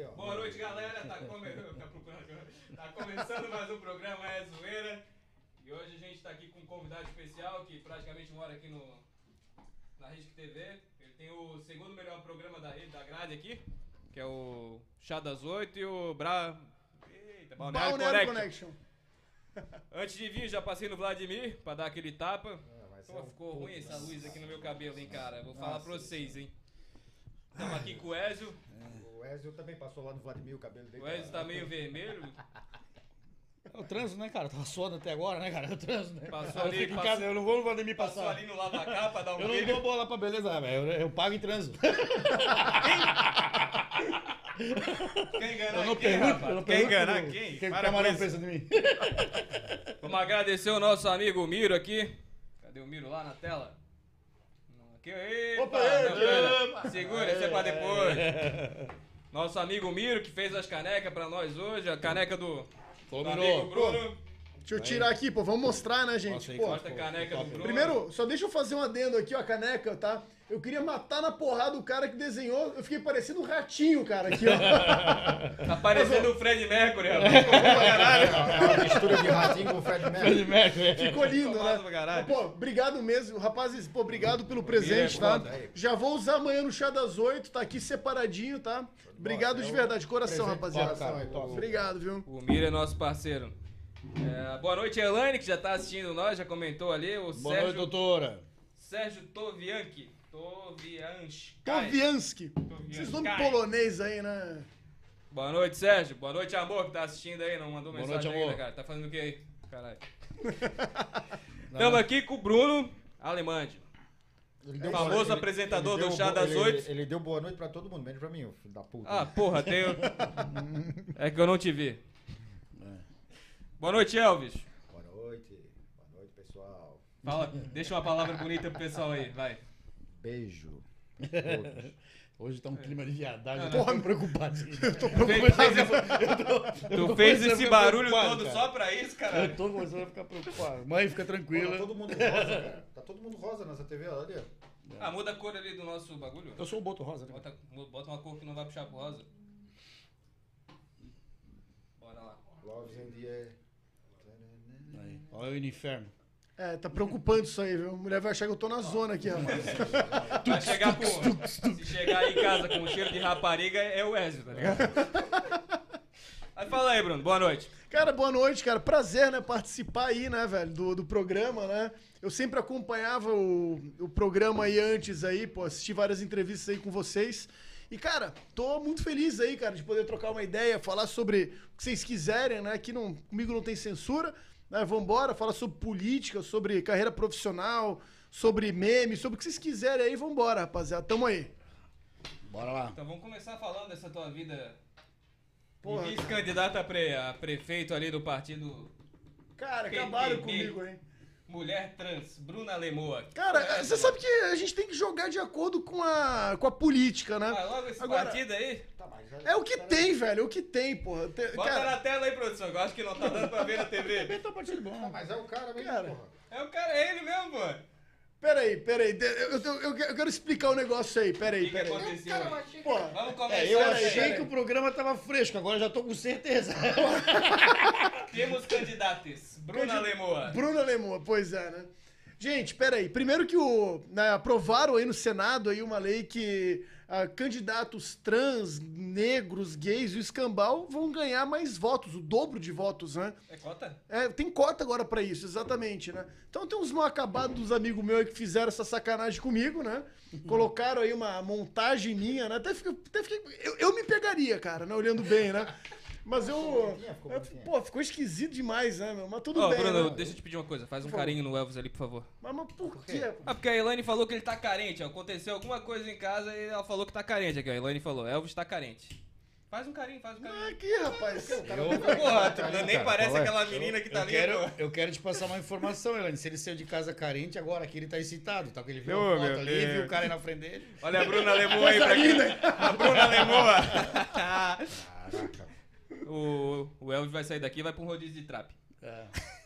Aí, ó. Boa noite, galera. Tá, come... tá procurando- tá começando mais um programa É Zoeira. E hoje a gente tá aqui com um convidado especial que praticamente mora aqui no na Risco TV. Ele tem o segundo melhor programa da rede, da grade aqui, que é o Chá das Oito e o Bra... Eita, Balneário Balneário Connection. Connection. Antes de vir, já passei no Vladimir pra dar aquele tapa. Mas Pô, é um ficou ruim essa né? luz aqui no meu cabelo, hein, cara. Vou falar Nossa, pra vocês, hein. Estamos aqui com o Ezio. O Ezio também passou lá no Vladimir, o cabelo dele. O Ezio tá meio vermelho. É o trânsito, né, cara? Tava suando até agora, né, cara? É o trânsito, né? Passou Eu ali, passou- casa, eu não vou no Vladimir Passou passar. ali no lava pra dar um Eu não dou bola pra beleza, velho. Eu, eu pago em trânsito. Quem enganar Eu não quem, pergunto, rapaz? eu não Quem enganar quem? Quem Para camarão pensa de mim. Vamos agradecer o nosso amigo Miro aqui. Cadê o Miro lá na tela? Aqui, Opa, não. Segura, isso é pra depois. Nosso amigo Miro que fez as canecas pra nós hoje. A caneca do, Falou, do Miro. amigo Bruno. Deixa eu tirar aqui, pô. Vamos mostrar, né, gente? Nossa, aí, Pô. Corta a caneca do Bruno. primeiro, só deixa eu fazer um adendo aqui, ó, a caneca, tá? Eu queria matar na porrada o cara que desenhou. Eu fiquei parecendo um ratinho, cara, aqui, ó. Tá parecendo o Fred Mercury, rapaz. Ficou bom pra caralho. É uma mistura de ratinho com o Fred Mercury. Fred Mercury. Ficou lindo, Ficou né? massa pra caralho. Pô, obrigado mesmo. Rapazes, pô, obrigado pelo presente, é tá? Já vou usar amanhã no chá das oito, tá aqui separadinho, tá? Obrigado É de um verdade, de coração, rapaziada. Obrigado, viu? O Miro é nosso parceiro. É, boa noite, Elaine, que já tá assistindo nós, já comentou ali. O Boa noite, Sérgio, doutora. Sérgio Tovianki. Tovianski. Tovianski. Esses nomes polonês aí, né? Boa noite, Sérgio. Boa noite, amor, que tá assistindo aí. Não mandou Boa mensagem noite, ainda, amor. cara. Tá fazendo o que aí? Caralho. Estamos aqui com o Bruno Alemande. Ele deu Famoso boa- ele- apresentador ele do deu Chá das ele- Oito. Ele, ele deu boa noite pra todo mundo, menos pra mim, filho da puta. Ah, porra, tem. É que eu não te vi. Boa noite, Elvis. Boa noite. Boa noite, pessoal. Fala, deixa uma palavra bonita pro pessoal aí, vai. Beijo. Hoje tá um clima de viadagem. Não, Eu tô preocupadinho. Eu tô Tu fez, fez esse, tu tô fez esse barulho preocupado, todo cara. só pra isso, cara? Eu tô começando a ficar preocupado. Mãe, fica Pô, tá tranquila. todo mundo rosa, cara. Tá todo mundo rosa nessa TV, olha ali. Ah, muda a cor ali do nosso bagulho. Eu sou o Boto Rosa. né? Bota, bota uma cor que não vai puxar pro rosa. Bora lá. Loves in the. Olha o inferno. É, tá preocupante isso aí, viu? A mulher vai achar que eu tô na zona aqui, rapaz. Vai chegar com. Se chegar aí em casa com um cheiro de rapariga, é o Ezio, tá ligado? Aí fala aí, Bruno. Boa noite. Cara, boa noite, cara. Prazer, né, participar aí, né, velho, do, do programa, né? Eu sempre acompanhava o, o programa aí antes aí, pô, assisti várias entrevistas aí com vocês. E, cara, tô muito feliz aí, cara, de poder trocar uma ideia, falar sobre o que vocês quiserem, né? Aqui não, comigo não tem censura, né? Vambora, falar sobre política, sobre carreira profissional, sobre meme, sobre o que vocês quiserem aí, vambora, rapaziada. Tamo aí. Bora lá. Então vamos começar falando dessa tua vida. Vice-candidato a, pre- a prefeito ali do partido Cara, Quem- acabaram comigo, hein? Mulher Trans, Bruna Lemoa. Cara, É, você sabe que a gente tem que jogar de acordo com a, com a política, né? Ah, logo esse Agora- partido aí. Tá, mas já- É o que tem, velho, é o que tem, porra. Te- Bota cara, na tela aí, produção, eu acho que não tá dando pra ver na TV. Tá partido Ah, bom. mas é o cara mesmo, Cara. porra. É o cara, é ele mesmo, pô. Peraí, peraí. Eu, eu, eu, eu quero explicar o um negócio aí, O que, peraí, que peraí. aconteceu aí? Porra, Vamos começar. É, eu Peraí, achei peraí. que o programa tava fresco, agora eu já tô com certeza. Temos candidatos. Bruna Candid- Lemoa. Bruna Lemoa, pois é, né? Gente, peraí. Primeiro que o. né, aprovaram aí no Senado aí uma lei que ah, candidatos trans, negros, gays e o escambau vão ganhar mais votos, o dobro de votos, né? É cota? É, tem cota agora pra isso, exatamente, né? Então tem uns mal acabados dos amigos meus aí que fizeram essa sacanagem comigo, né? Colocaram aí uma montagem minha, né? Até fiquei, até fiquei- eu, eu me pegaria, cara, né? Olhando bem, né? Mas eu. bonitinha, ficou eu- bonitinha. pô, ficou esquisito demais, né, meu? Mas tudo Ó, bem. Bruno, né? deixa eu te pedir uma coisa. Faz um Por favor. carinho no Elvis ali, por favor. Mas, mas por quê? quê? Ah, porque a Elaine falou que ele tá carente. ó. Aconteceu alguma coisa em casa e ela falou que tá carente aqui, ó. A Elaine falou, Elvis tá carente. Faz um carinho, faz um carinho. Aqui, rapaz. Porra, tu nem cara, parece é? aquela menina que tá Eu ali, quero, pô. eu quero te passar uma informação, Elaine. Se ele saiu de casa carente, agora aqui ele tá excitado. Tá? Porque ele viu a foto ali, Deus. viu o cara aí na frente dele. Olha a Bruna Lemoa aí pra quem... A Bruna Lemoa. Caraca. O, o Elvis vai sair daqui e vai pra um rodízio de trap. É.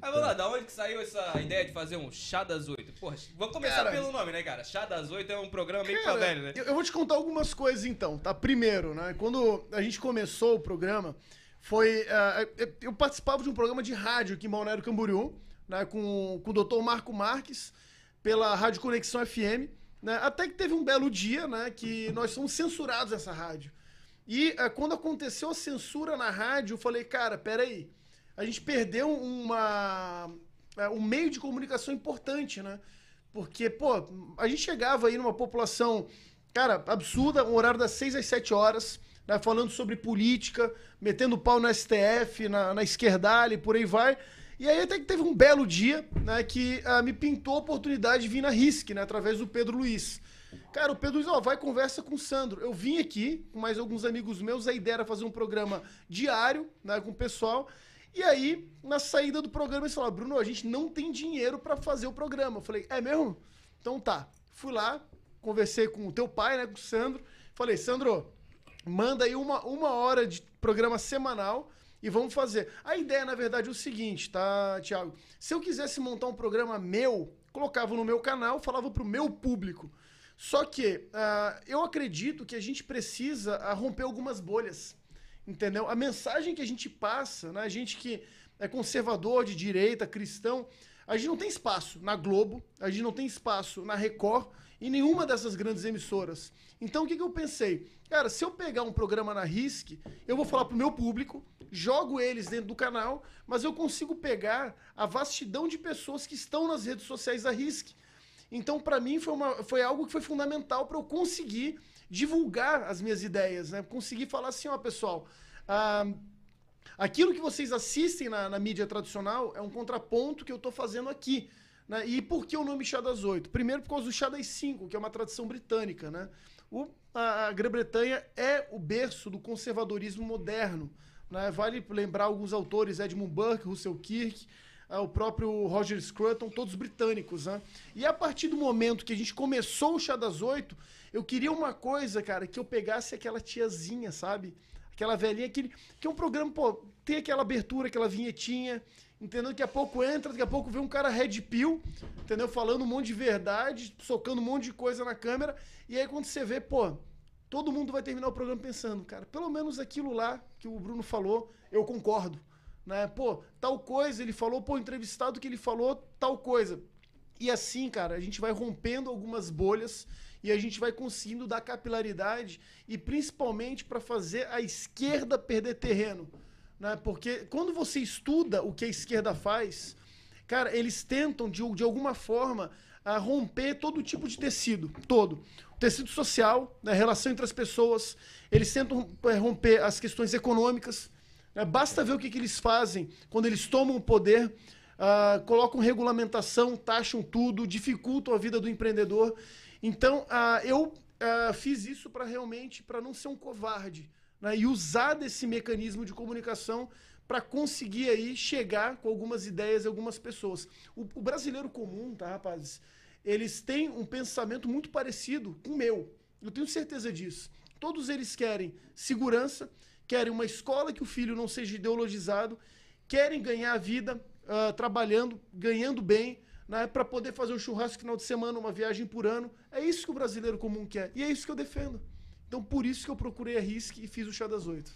Mas vamos lá, da onde que saiu essa ideia de fazer um Chá das Oito? Porra, vamos começar Cara, pelo nome, né, cara? Chá das Oito é um programa meio Cara, pra velho, né? eu, eu vou te contar algumas coisas então, tá? Primeiro, né? Quando a gente começou o programa, foi. ah, eu- participava de um programa de rádio aqui em Balneário Camboriú, né? Com, com o doutor Marco Marques, pela Rádio Conexão FM, né? Até que teve um belo dia, né? Que nós fomos censurados nessa rádio. E ah, quando aconteceu a censura na rádio, eu falei, cara, peraí. A gente perdeu uma, é, um meio de comunicação importante, né? Porque, pô, a gente chegava aí numa população, cara, absurda, um horário das 6 às 7 horas, né, falando sobre política, metendo pau no STF, na, na esquerdalha e por aí vai. E aí até que teve um belo dia, né, que ah, me pintou a oportunidade de vir na RISC, né, através do Pedro Luiz. Cara, o Pedro Luiz, ó, vai conversa com o Sandro. Eu vim aqui com mais alguns amigos meus, a ideia era fazer um programa diário, né, com o pessoal. E aí, na saída do programa, eles falaram, Bruno, a gente não tem dinheiro pra fazer o programa. Eu falei, é mesmo? Então tá. Fui lá, conversei com o teu pai, né, com o Sandro. Falei, Sandro, manda aí uma, uma hora de programa semanal e vamos fazer. A ideia, na verdade, é o seguinte, tá, Thiago? Se eu quisesse montar um programa meu, colocava no meu canal, falava pro meu público. Só que ah, eu acredito que a gente precisa ah, romper algumas bolhas. Entendeu? A mensagem que a gente passa, né? A gente que é conservador, de direita, cristão, a gente não tem espaço na Globo, a gente não tem espaço na Record e nenhuma dessas grandes emissoras. Então o que, que eu pensei? Cara, se eu pegar um programa na RISC, eu vou falar pro meu público, jogo eles dentro do canal, mas eu consigo pegar a vastidão de pessoas que estão nas redes sociais da RISC. Então, para mim, foi, uma, foi algo que foi fundamental para eu conseguir divulgar as minhas ideias, né? Conseguir falar assim, ó, pessoal, ah, aquilo que vocês assistem na, na mídia tradicional é um contraponto que eu estou fazendo aqui. Né? E por que o nome Chá das Oito? Primeiro por causa do Chá das Cinco, que é uma tradição britânica, né? O, a, a Grã-Bretanha é o berço do conservadorismo moderno. Né? Vale lembrar alguns autores, Edmund Burke, Russell Kirk, o próprio Roger Scruton, todos britânicos, né? E a partir do momento que a gente começou o Chá das Oito, eu queria uma coisa, cara, que eu pegasse aquela tiazinha, sabe? Aquela velhinha, aquele, que é um programa, pô, tem aquela abertura, aquela vinhetinha, entendeu? Daqui a pouco entra, daqui a pouco vê um cara red pill, entendeu? Falando um monte de verdade, socando um monte de coisa na câmera, e aí quando você vê, pô, todo mundo vai terminar o programa pensando, cara, pelo menos aquilo lá que o Bruno falou, eu concordo né? Pô, tal coisa ele falou, pô, entrevistado que ele falou tal coisa. E assim, cara, a gente vai rompendo algumas bolhas e a gente vai conseguindo dar capilaridade e principalmente para fazer a esquerda perder terreno, né? Porque quando você estuda o que a esquerda faz, cara, eles tentam de, de alguma forma a romper todo tipo de tecido, todo. O tecido social, né, relação entre as pessoas, eles tentam é, romper as questões econômicas? Basta ver o que, que eles fazem quando eles tomam o poder, ah, colocam regulamentação, taxam tudo, dificultam a vida do empreendedor. Então, ah, eu ah, fiz isso para realmente, para não ser um covarde, né? e usar desse mecanismo de comunicação para conseguir aí chegar com algumas ideias e algumas pessoas. O, o brasileiro comum, tá, rapazes? Eles têm um pensamento muito parecido com o meu. Eu tenho certeza disso. Todos eles querem segurança, querem uma escola que o filho não seja ideologizado, querem ganhar a vida ah, trabalhando, ganhando bem, né, para poder fazer um churrasco no final de semana, uma viagem por ano. É isso que o brasileiro comum quer. E é isso que eu defendo. Então, por isso que eu procurei a RISC e fiz o chá das oito.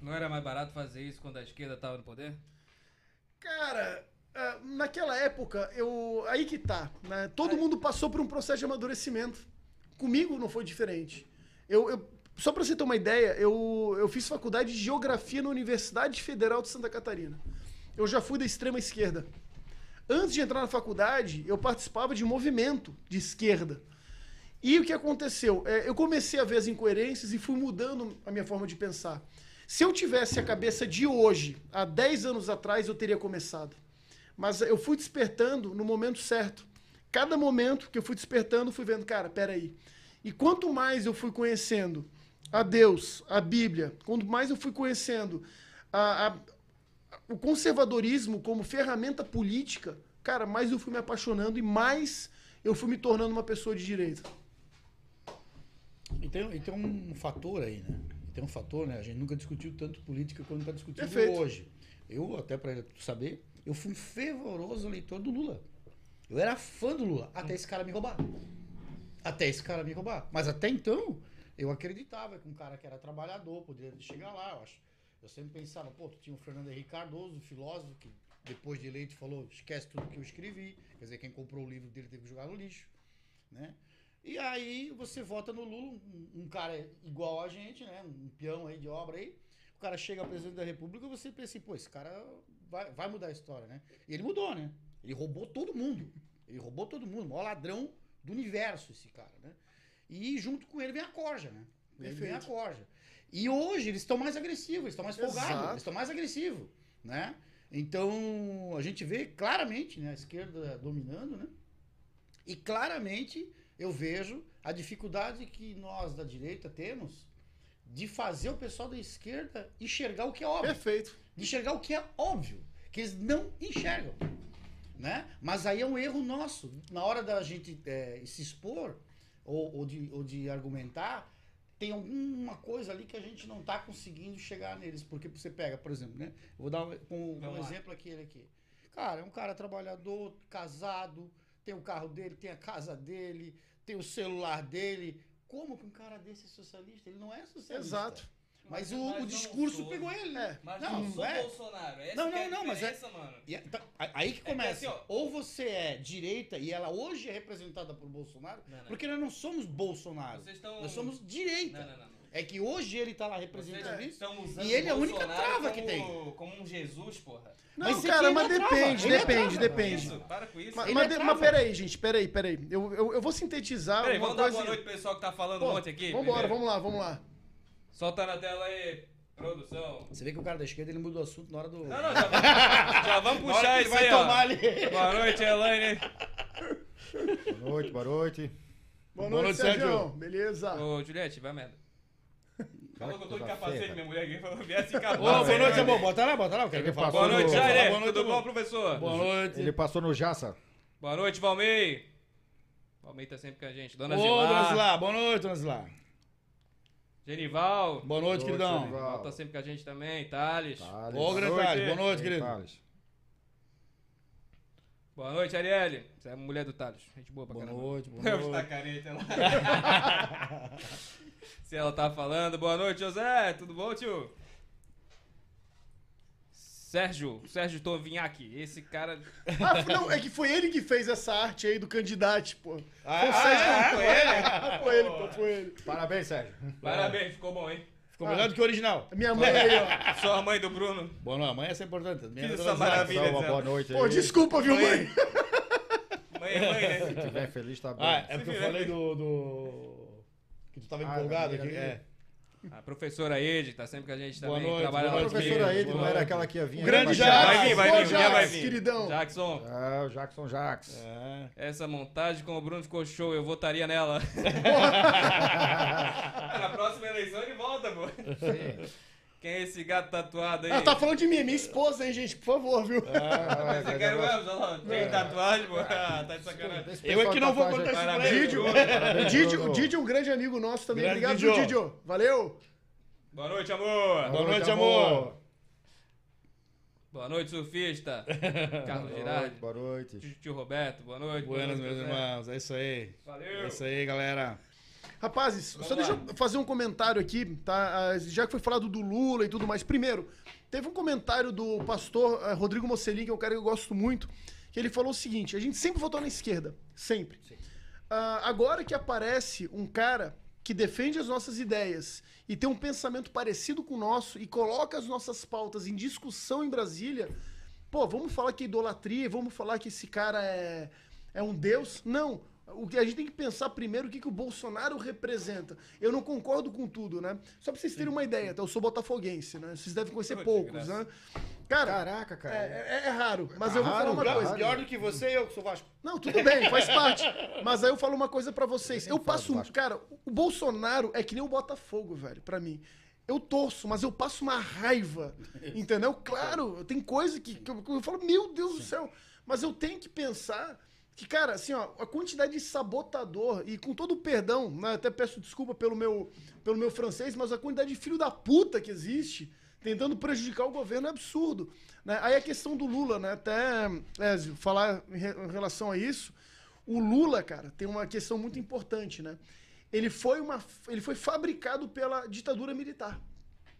Não era mais barato fazer isso quando a esquerda tava no poder? Cara, ah, naquela época, eu. Aí que tá. Né? Todo mundo passou por um processo de amadurecimento. Comigo não foi diferente. Eu, eu- só pra você ter uma ideia, eu, eu fiz faculdade de geografia na Universidade Federal de Santa Catarina. Eu já fui da extrema esquerda. Antes de entrar na faculdade, eu participava de movimento de esquerda. E o que aconteceu? É, eu comecei a ver as incoerências e fui mudando a minha forma de pensar. Se eu tivesse a cabeça de hoje, há 10 anos atrás, eu teria começado. Mas eu fui despertando no momento certo. Cada momento que eu fui despertando, fui vendo, cara, peraí. E quanto mais eu fui conhecendo a Deus, a Bíblia, quanto mais eu fui conhecendo a- a- o conservadorismo como ferramenta política, cara, mais eu fui me apaixonando e mais eu fui me tornando uma pessoa de direita. E tem, um fator aí, né? Tem um fator, né? A gente nunca discutiu tanto política quanto está discutindo Perfeito. hoje. Eu, até para saber, eu fui um fervoroso leitor do Lula. Eu era fã do Lula, até esse cara me roubar. Até esse cara me roubar. Mas até então, eu acreditava que um cara que era trabalhador poderia chegar lá, eu acho. Eu sempre pensava, pô, tu tinha o Fernando Henrique Cardoso, filósofo, que depois de eleito falou, esquece tudo que eu escrevi. Quer dizer, quem comprou o livro dele teve que jogar no lixo, né? E aí você vota no Lula, um, um cara igual a gente, né? Um peão aí de obra aí. O cara chega a presidente da república você pensa assim, pô, esse cara vai, vai mudar a história, né? E ele mudou, né? Ele roubou todo mundo. Ele roubou todo mundo. O maior ladrão do universo, esse cara, né? E junto com ele vem a corja, né? Ele vem a corja. E hoje eles estão mais agressivos, eles estão mais folgados, eles estão mais agressivos, né? Então, a gente vê claramente né, a esquerda dominando, né? E claramente eu vejo a dificuldade que nós da direita temos de fazer o pessoal da esquerda enxergar o que é óbvio Perfeito. de enxergar o que é óbvio, que eles não enxergam. Né? Mas aí é um erro nosso. Na hora da gente é, se expor ou, ou de, ou de argumentar, tem alguma coisa ali que a gente não está conseguindo chegar neles. Porque você pega, por exemplo, né? Eu vou dar um, um- um exemplo aqui, ele aqui. Cara, é um cara trabalhador, casado, tem o carro dele, tem a casa dele, tem o celular dele. Como que um cara desse é socialista? Ele não é socialista. Exato. Mas, Mas- o, mas o discurso sou. pegou ele, É. né? Mas Não, não, sou é. Bolsonaro. Essa Não, que é não, a não, mas é- mano. E, então, a- aí que que começa. assim, ó. ou você é direita e ela hoje é representada por Bolsonaro, Não, não. porque nós não somos Bolsonaro. Vocês estão. Nós somos direita. Não, não, não. não. É que hoje ele tá lá representando isso. E ele é a única trava que como- tem. Como um Jesus, porra. Não, Mas cara, mas ele é trava, depende, ele é depende, depende. Isso, para com isso. Mas, Ele mas, é mas peraí, gente, peraí, peraí. Eu, eu, eu vou sintetizar Peraí, uma vamos dar coisa. boa noite pro pessoal que tá falando Pô, um monte aqui. Vambora, primeiro. vamos lá, vamos lá. Solta na tela aí, produção. Você vê que o cara da esquerda ele muda o assunto na hora do. Não, não, já vamos, já vamos que puxar ele isso vai aí, ó. tomar ali. Boa noite, Elaine. Boa noite, boa noite. Boa Boa noite, noite, Sérgio. Sérgio. Beleza. Ô, Juliette, vai merda. Falou que eu tô de capacete, minha mulher aqui falou, viesse em capacete. Ô, boa noite, amor. Bota lá, bota lá. Eu quero ver falar. Boa Boa noite, Boa Jair. Boa noite, Tudo bom, professor? Boa noite. Ele passou no Jaça. Boa noite, Valmei. Valmei tá sempre com a gente. Dona Ô, dona. Zilá. Boa noite, dona Zilá. Genival. Boa noite, Boa queridão. Genival. Tá sempre com a gente também. Thales. Thales. Ô, grande noite. Thales. Boa noite, querido. Thales. Boa noite, Arielle. Você é a mulher do Thales. Gente boa pra Boa caramba. noite, boa noite. careta lá. Se ela tá falando. Boa noite, José. Tudo bom, tio? Sérgio, Sérgio Tovinhac. Esse cara. Ah, não, é que foi ele que fez essa arte aí do candidato, pô. Ah, Foi o ah, Sérgio. é? Foi ele? Foi ele, pô, foi ele. Parabéns, Sérgio. Parabéns, ficou bom, hein? Ficou melhor do que o original. Minha mãe aí, ó. Sou a mãe do Bruno. Boa noite, amanhã é importante. Minha Fiz dona essa maravilha. Só uma boa noite Pô, aí. desculpa, viu, Mãe. mãe? Mãe é mãe, né? Se estiver feliz, tá bom. Ah, é porque eu falei do, do... Que tu tava Ah, empolgado aqui. É. A professora Ed tá sempre com a gente Boa também. noite, trabalha A boa noite, professora Boa Ed não era aquela que ia vir. O grande aí, Jax. Vai vir, vai vir, dia vai Jax, vir. queridão. Jackson, É, o Jackson Jax. É. essa montagem com o Bruno ficou show, eu votaria nela. Na próxima eleição ele volta, pô. Quem é esse gato tatuado aí? Ela tá falando de mim, minha esposa, hein, gente? Por favor, viu? Ah, Você quer mesmo? Tem tatuagem, pô? Ah, tá de sacanagem. Eu é que não vou contar Parabéns, ele. Didio, Bruno. o Didio, o Didio é um grande amigo nosso também. Grande Obrigado, Didio. Didio. Valeu. Boa noite, amor. Boa noite, amor. Boa noite, surfista. Carlos Boa Girardi. boa noite. Tio, tio Roberto, boa noite. boa Buenas, noite, meus irmãos. É isso aí. É Valeu. isso aí, galera. Rapazes, Vamos só deixa lá. eu fazer um comentário aqui, tá? Ah, Já que foi falado do Lula e tudo mais. Primeiro, teve um comentário do pastor eh, Rodrigo Mocelin, que é um cara que eu gosto muito, que ele falou o seguinte: a gente sempre votou na esquerda. Sempre. Ah, agora que aparece um cara que defende as nossas ideias e tem um pensamento parecido com o nosso e coloca as nossas pautas em discussão em Brasília, pô, vamos falar que é idolatria, vamos falar que esse cara é, é um deus? Não. O que a gente tem que pensar primeiro o que, que o Bolsonaro representa. Eu não concordo com tudo, né? Só pra vocês terem uma ideia, tá? eu sou botafoguense, né? Vocês devem conhecer Pô, de poucos, né? Cara, Caraca, cara. é, é- é raro, mas eu vou Raro, falar uma raro. coisa. Pior do que você, eu que sou Vasco. Não, tudo bem, faz parte. Mas aí eu falo uma coisa pra vocês. Eu Eu falo passo. Cara, o Bolsonaro é que nem o Botafogo, velho, pra mim. Eu torço, mas eu passo uma raiva. Entendeu? Claro, tem coisa que, que eu, que eu falo, meu Deus do céu. Mas eu tenho que pensar Que, cara, assim, ó, a quantidade de sabotador, e com todo o perdão, né, até peço desculpa pelo meu, pelo meu francês, mas a quantidade de filho da puta que existe tentando prejudicar o governo é absurdo. Né? Aí a questão do Lula, né? Até é, falar em, re- em relação a isso, o Lula, cara, tem uma questão muito importante, né? Ele foi, uma, ele foi fabricado pela ditadura militar.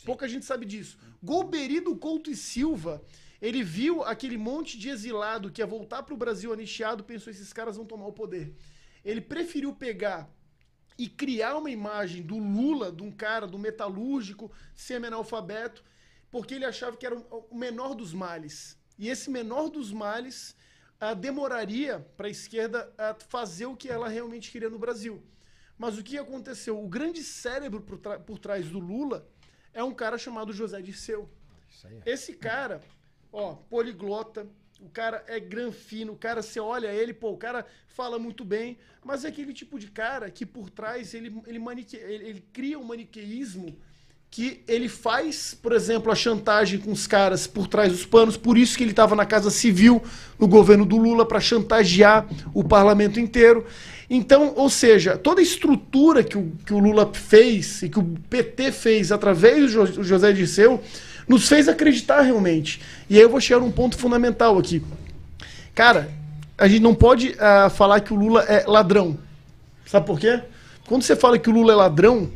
Pouca gente sabe disso. Golberido Couto e Silva, ele viu aquele monte de exilado que ia voltar pro Brasil anistiado, pensou, esses caras vão tomar o poder. Ele preferiu pegar e criar uma imagem do Lula, de um cara, do metalúrgico, semi-analfabeto, porque ele achava que era o o menor dos males. E esse menor dos males ah, demoraria para a esquerda ah, fazer o que ela realmente queria no Brasil. Mas o que aconteceu? O grande cérebro por, por trás do Lula é um cara chamado José Dirceu. Aí. Esse cara, ó, poliglota, o cara é granfino, o cara, você olha ele, pô, o cara fala muito bem, mas é aquele tipo de cara que por trás ele, ele, manique, ele, ele cria um maniqueísmo que ele faz, por exemplo, a chantagem com os caras por trás dos panos, por isso que ele estava na Casa Civil no governo do Lula para chantagear o parlamento inteiro. Então, ou seja, toda a estrutura que o, que o Lula fez e que o PT fez através do Jo- do José Dirceu nos fez acreditar realmente. E aí eu vou chegar num ponto fundamental aqui. Cara, a gente não pode ah, falar que o Lula é ladrão. Sabe por quê? Quando você fala que o Lula é ladrão,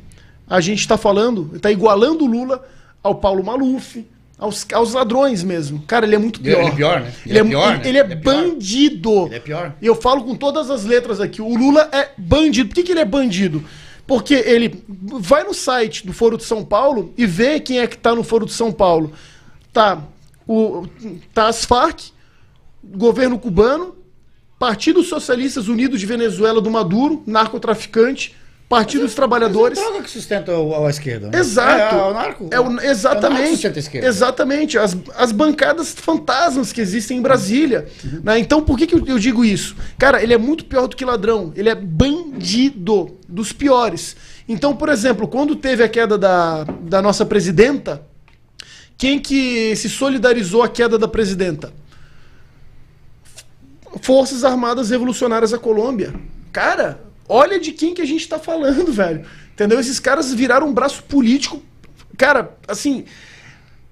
a gente está falando, está igualando o Lula ao Paulo Maluf, aos, aos ladrões mesmo. Cara, ele é muito pior. Ele é pior, né? Ele, é, pior, ele- né? ele é Ele é bandido. Ele é pior. E eu falo com todas as letras aqui. O Lula é bandido. Por que, que ele é bandido? Porque ele vai no site do Foro de São Paulo e vê quem é que tá no Foro de São Paulo. Tá, o, tá as Farc, governo cubano, Partido Socialistas Unidos de Venezuela do Maduro, narcotraficante, Partido dos Trabalhadores. Mas é droga que sustenta o- a esquerda. Né? Exato. É, é o narco. É o- É o narco exatamente. sustenta a esquerda. exatamente. As, as bancadas fantasmas que existem em Brasília. né? Então, por que, que eu, eu digo isso? Cara, ele é muito pior do que ladrão. Ele é bandido dos piores. Então, por exemplo, quando teve a queda da, da nossa presidenta, quem que se solidarizou à queda da presidenta? Forças Armadas Revolucionárias da Colômbia. Cara, olha de quem que a gente tá falando, velho. Entendeu? Esses caras viraram um braço político. Cara, assim,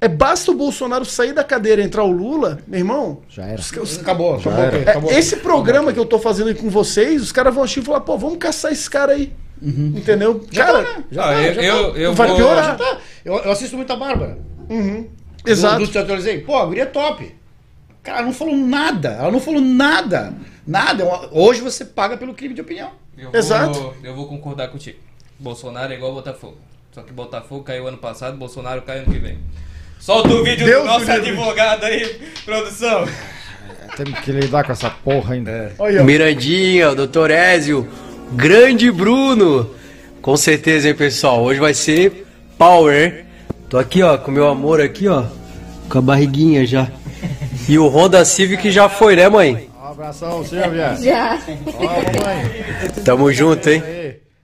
é basta o Bolsonaro sair da cadeira e entrar o Lula, meu irmão. Já era. os- os- Acabou. Já acabou, era. é, acabou. esse programa que eu tô fazendo aí com vocês, os caras vão assistir e falar, pô, vamos caçar esse cara aí. Entendeu? Já cara, tá, né? Ah, tá, eu, já eu, tá. eu Vai vou... piorar. Já tá. Eu, eu assisto muito a Bárbara. uhum. Exato. Do, do Teatro Elisei. Pô, a guria é top. Cara, ela não falou nada. Ela não falou nada. Nada. É Hoje você paga pelo crime de opinião. Eu vou, Exato. Eu vou concordar contigo. Bolsonaro é igual Botafogo. Só que Botafogo caiu ano passado, Bolsonaro cai ano que vem. Solta o vídeo Deus do nosso livre. advogado aí, produção. Temos que lidar com essa porra ainda. Ó. Mirandinha, o Dr. Ézio, grande Bruno. Com certeza, hein, pessoal? Hoje vai ser power. Tô aqui, ó, com meu amor aqui, ó. Com a barriguinha já. E o Honda Civic já foi, né, mãe? Um abração, Silvia. Já. Ó. Tamo junto, hein?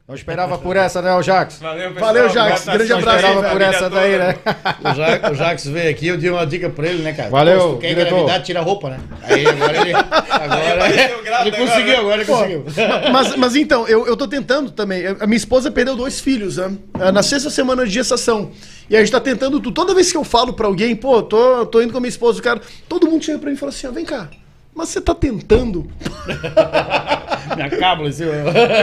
Não esperava por essa, né, o Jax? Valeu, pessoal. Valeu, Jax. Grande abraço, assistindo Esperava por essa toda. daí, né? O, ja, o Jax veio aqui, eu dei uma dica pra ele, né, cara? Valeu, Pô, se tu quer diretor. engravidar, tira a roupa, né? Aí agora ele. Agora ele conseguiu, agora, agora ele conseguiu. Mas, mas então, eu, eu tô tentando também. A minha esposa perdeu dois filhos, né? Ah, Na sexta semana de gestação. E a gente tá tentando tudo. Toda vez que eu falo pra alguém, pô, tô, tô indo com a minha esposa, o cara, todo mundo chega pra mim e fala assim: ó, vem cá. Mas você tá tentando? Minha cábula, assim.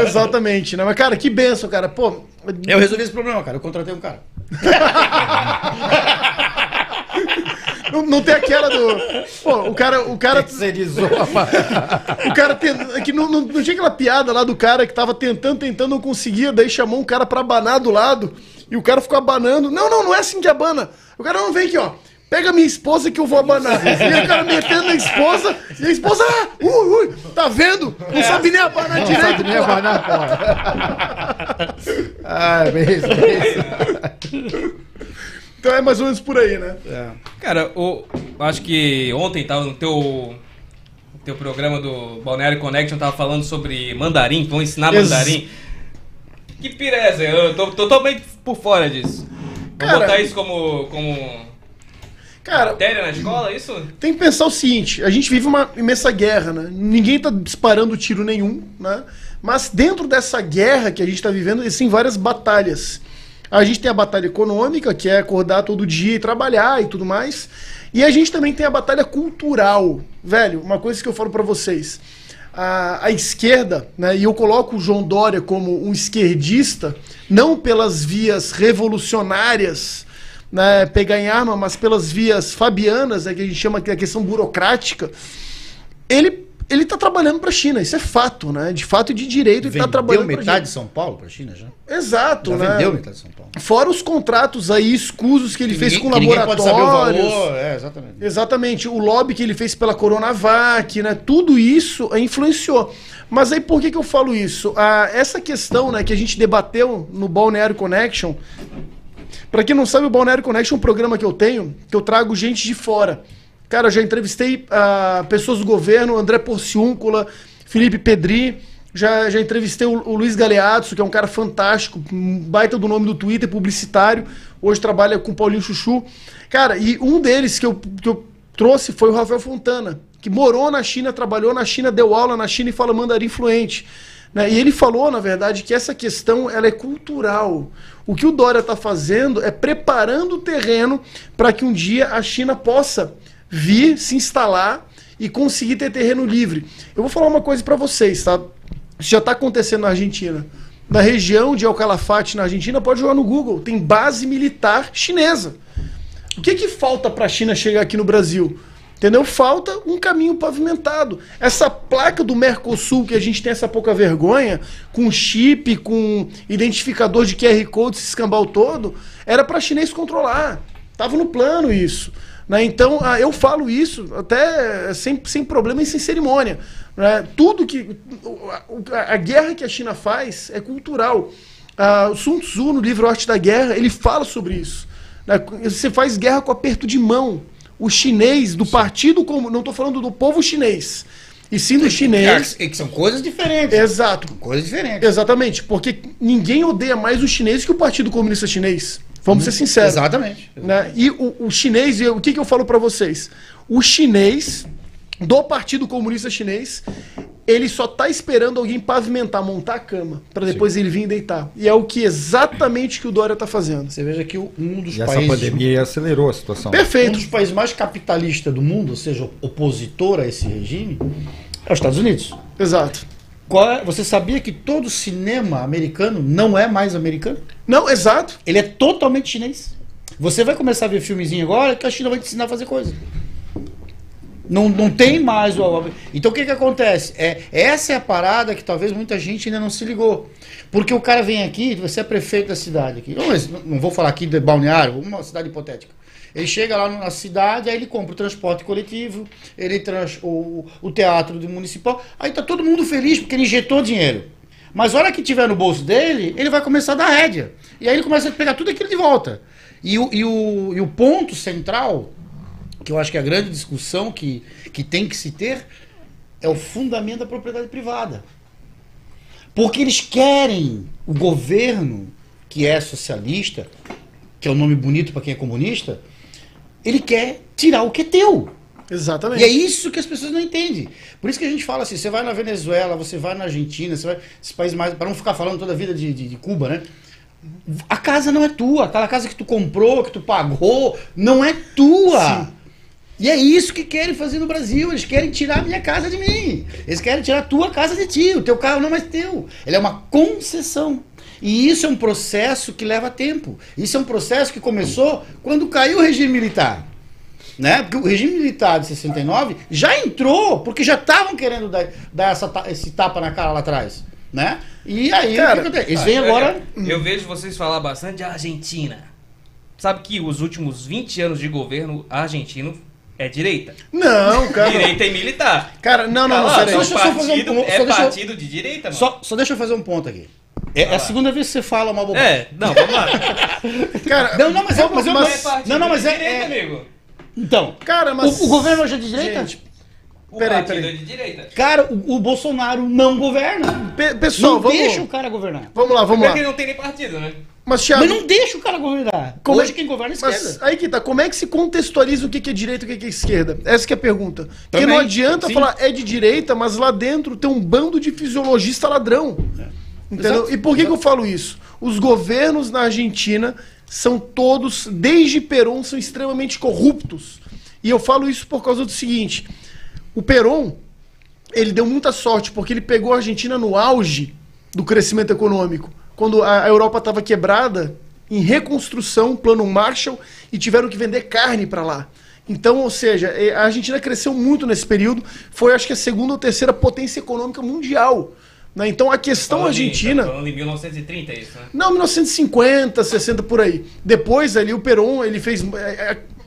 Exatamente, né? Mas, cara, que benção, cara. Pô, Eu resolvi esse problema, cara. Eu contratei um cara. não, não tem aquela do. Pô, o cara. O cara, Terceirizou a o cara é que não, não, não tinha aquela piada lá do cara que tava tentando, tentando, não conseguia, daí chamou um cara pra abanar do lado. E o cara ficou abanando. Não, não, não é assim que abana. O cara não vem aqui, ó. Pega minha esposa que eu vou abanar. E o cara metendo na esposa, e a esposa, ah, ui, ui, tá vendo? Não sabe nem abanar Não direito. sabe nem porra. abanar, porra. Ah, mesmo, mesmo. Então é mais ou menos por aí, né? Cara, o, acho que ontem tava no teu, teu programa do Balneário Connection, tava falando sobre mandarim, vão ensinar Ex- mandarim. Que pira é essa? Eu tô tô totalmente por fora disso. Vou Cara- botar isso como, como Cara, Matéria na escola, é isso? tem que pensar o seguinte: a gente vive uma imensa guerra, né? Ninguém tá disparando tiro nenhum, né? Mas dentro dessa guerra que a gente tá vivendo, existem várias batalhas. A gente tem a batalha econômica, que é acordar todo dia e trabalhar e tudo mais. E a gente também tem a batalha cultural. Velho, uma coisa que eu falo pra vocês. A, a esquerda, né, e eu coloco o João Dória como um esquerdista, não pelas vias revolucionárias, né, pegar em arma, mas pelas vias fabianas, né, que a gente chama que é a questão burocrática, ele ele está trabalhando para a China, isso é fato, né? De fato e de direito ele está trabalhando pra metade de. São Paulo pra China já? Exato, Já né? vendeu metade de São Paulo. Fora os contratos aí escusos que ele fez Ninguém- com que ninguém pode saber o laboratórios. valor. É, exatamente. Exatamente, o lobby que ele fez pela Coronavac, né? Tudo isso eh, influenciou. Mas aí por que, que eu falo isso? Ah, essa questão né, que a gente debateu no Balneário Connection. Pra quem não sabe, o Balneário Connection é um programa que eu tenho, que eu trago gente de fora. Cara, eu já entrevistei ah, pessoas do governo, André Porciúncula, Felipe Pedri, já, já entrevistei o, o Luiz Galeazzo, que é um cara fantástico, baita do nome do Twitter, publicitário, hoje trabalha com Paulinho Chuchu. Cara, e um deles que eu, que eu trouxe foi o Rafael Fontana, que morou na China, trabalhou na China, deu aula na China e fala mandarim fluente. né? E ele falou, na verdade, que essa questão ela é cultural. O que o Dória está fazendo é preparando o terreno para que um dia a China possa vir se instalar e conseguir ter terreno livre. Eu vou falar uma coisa para vocês, tá? Isso já está acontecendo na Argentina. Na região de El Calafate, na Argentina, pode jogar no Google. Tem base militar chinesa. O que, que falta para a China chegar aqui no Brasil? Entendeu? Falta um caminho pavimentado. Essa placa do Mercosul, que a gente tem essa pouca vergonha, com chip, com identificador de QR Code, esse escambau todo, era para chinês controlar. Tava no plano isso. Né? Então, ah, eu falo isso até sem, sem problema e sem cerimônia. né? Tudo que. A, a guerra que a China faz é cultural. Ah, o Sun Tzu, no livro Arte da Guerra, ele fala sobre isso. né? Você faz guerra com aperto de mão. O chinês, do partido como. Não estou falando do povo chinês. E sim do chinês. É que são coisas diferentes. Exato. Coisas diferentes. Exatamente. Porque ninguém odeia mais os chineses que o Partido Comunista Chinês. Vamos ser sinceros. Exatamente. né? E o, o chinês, o que, que eu falo pra vocês? O chinês, do Partido Comunista Chinês, ele só tá esperando alguém pavimentar, montar a cama, pra depois ele vir deitar. E é o que exatamente que o Dória tá fazendo. Você veja que o- um dos E essa países. pandemia acelerou a situação. Um Perfeito. dos países mais capitalistas do mundo, ou seja, opositor a esse regime, é os Estados Unidos. Exato. Qual é- você sabia que todo cinema americano não é mais americano? Não, exato. Ele é totalmente chinês. Você vai começar a ver filmezinho agora que a China vai te ensinar a fazer coisa. Não, não tem mais o. Então o que, que acontece? É, essa é a parada que talvez muita gente ainda não se ligou. Porque o cara vem aqui, você é prefeito da cidade aqui. Não, não vou falar aqui de balneário, uma cidade hipotética. Ele chega lá na cidade, aí ele compra o transporte coletivo, ele trans, o, o teatro do municipal, aí tá todo mundo feliz porque ele injetou dinheiro. Mas a hora que tiver no bolso dele, ele vai começar a dar rédea. E aí ele começa a pegar tudo aquilo de volta. E o, e o, e o ponto central, que eu acho que a grande discussão que, que tem que se ter, é o fundamento da propriedade privada. Porque eles querem o governo, que é socialista, que é um nome bonito para quem é comunista, ele quer tirar o que é teu. Exatamente. E é isso que as pessoas não entendem. Por isso que a gente fala assim, você vai na Venezuela, você vai na Argentina, você vai esses países mais, para não ficar falando toda a vida de, de, de Cuba, né? A casa não é tua, aquela casa que tu comprou, que tu pagou, não é tua. E é isso que querem fazer no Brasil. Eles querem tirar a minha casa de mim. Eles querem tirar a tua casa de ti. O teu carro não é mais teu. Ele é uma concessão. E isso é um processo que leva tempo. Isso é um processo que começou quando caiu o regime militar. Né? Porque o regime militar de 69 já entrou, porque já estavam querendo dar, dar essa esse tapa na cara lá atrás. Né? E aí, Cara, o que acontece? Eles vêm agora. Eu, eu vejo vocês falar bastante de Argentina. Sabe que os últimos 20 anos de governo argentino é direita. Não, cara. Direita e militar. Cara, não, não, não, peraí. só fazer um ponto, é eu- partido de direita, mano. Só, só deixa eu fazer um ponto aqui. É, é a segunda vez que você fala uma bobagem. É, não, vamos lá. Cara, Não, não, mas é- mas é- Não é mas- partido não, não, mas de é- direita, é- amigo. Então, Cara, mas. o, o governo hoje é de direita? Gente, O Peraí, partido peraí. é de direita. Cara, o, o Bolsonaro não governa. pe- pessoal, não vamos. deixa o cara governar. Vamos lá, vamos Primeiro lá. que ele não tem nem partido, né? Mas, Thiago, Mas não deixa o cara governar. Como Hoje é- quem governa é a esquerda. aí que tá, como é que se contextualiza o que é direita e o que é esquerda? Essa que é a pergunta. Porque Também, não adianta sim. falar é de direita, mas lá dentro tem um bando de fisiologista ladrão. Entendeu? Exato, e por que, que eu falo isso? Os governos na Argentina são todos, desde Perón, são extremamente corruptos. E eu falo isso por causa do seguinte: o Perón, ele deu muita sorte, porque ele pegou a Argentina no auge do crescimento econômico. Quando a Europa estava quebrada, em reconstrução, plano Marshall, e tiveram que vender carne para lá. Então, ou seja, eh, a Argentina cresceu muito nesse período, foi acho que a segunda ou terceira potência econômica mundial. né? Então a questão Falando em- argentina. tá Falando em 1930, é isso, né? Não, 1950, 60 por aí. Depois ali o Perón, ele fez.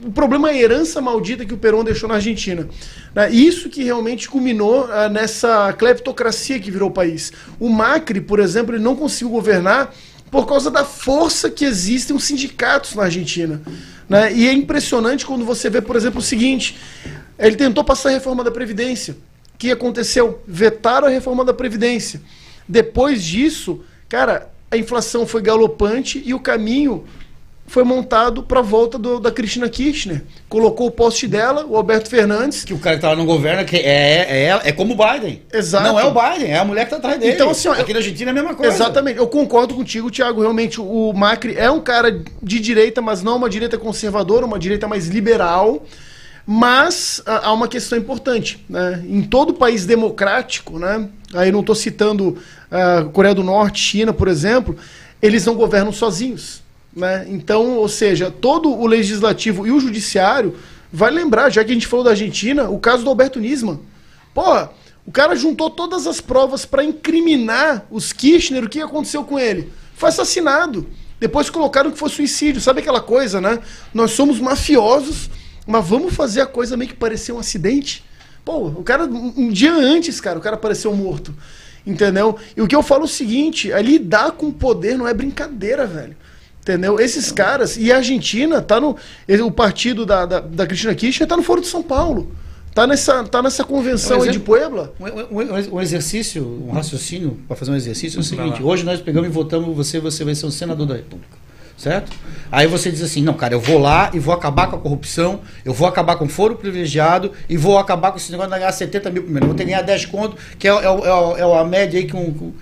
O problema é a herança maldita que o Perón deixou na Argentina. Né? Isso que realmente culminou ah, nessa cleptocracia que virou o país. O Macri, por exemplo, ele não conseguiu governar por causa da força que existem os sindicatos na Argentina. Né? E é impressionante quando você vê, por exemplo, o seguinte: ele tentou passar a reforma da Previdência. O que aconteceu? Vetaram a reforma da Previdência. Depois disso, cara, a inflação foi galopante e o caminho foi montado para a volta do- da Cristina Kirchner. Colocou o poste dela, o Alberto Fernandes. Que o cara que tá lá no governo que é, é, ela- é como o Biden. Exato. Não é o Biden, é a mulher que tá atrás dele. Então, assim, ó, Aqui na Argentina é a mesma coisa. Exatamente, eu concordo contigo, Thiago. Realmente, o Macri é um cara de direita, mas não uma direita conservadora, uma direita mais liberal. Mas ah, há uma questão importante. Né? Em todo país democrático, né? aí não estou citando ah, Coreia do Norte, China, por exemplo, eles não governam sozinhos. Né? Então, ou seja, todo o legislativo e o judiciário vai lembrar, já que a gente falou da Argentina, o caso do Alberto Nisman. Porra, o cara juntou todas as provas para incriminar os Kirchner. O que aconteceu com ele? Foi assassinado. Depois colocaram que foi suicídio. Sabe aquela coisa, né? Nós somos mafiosos, mas vamos fazer a coisa meio que parecer um acidente? Pô, o cara, um dia antes, cara, o cara apareceu morto. Entendeu? E o que eu falo é o seguinte: é lidar com poder não é brincadeira, velho. Entendeu? Esses caras. E a Argentina tá no. O partido da, da, da Cristina Kirchner tá no Foro de São Paulo. Tá nessa, tá nessa convenção Um aí de Puebla. Um, um- um exercício, um raciocínio para fazer um exercício é o seguinte: hoje nós pegamos e votamos você, você vai ser o senador da República, certo? Aí você diz assim: não, cara, eu vou lá e vou acabar com a corrupção, eu vou acabar com o foro privilegiado e vou acabar com esse negócio de ganhar 70 mil por mês. Eu vou ter que ganhar 10 conto, que é, é, o- é, é a média aí que um.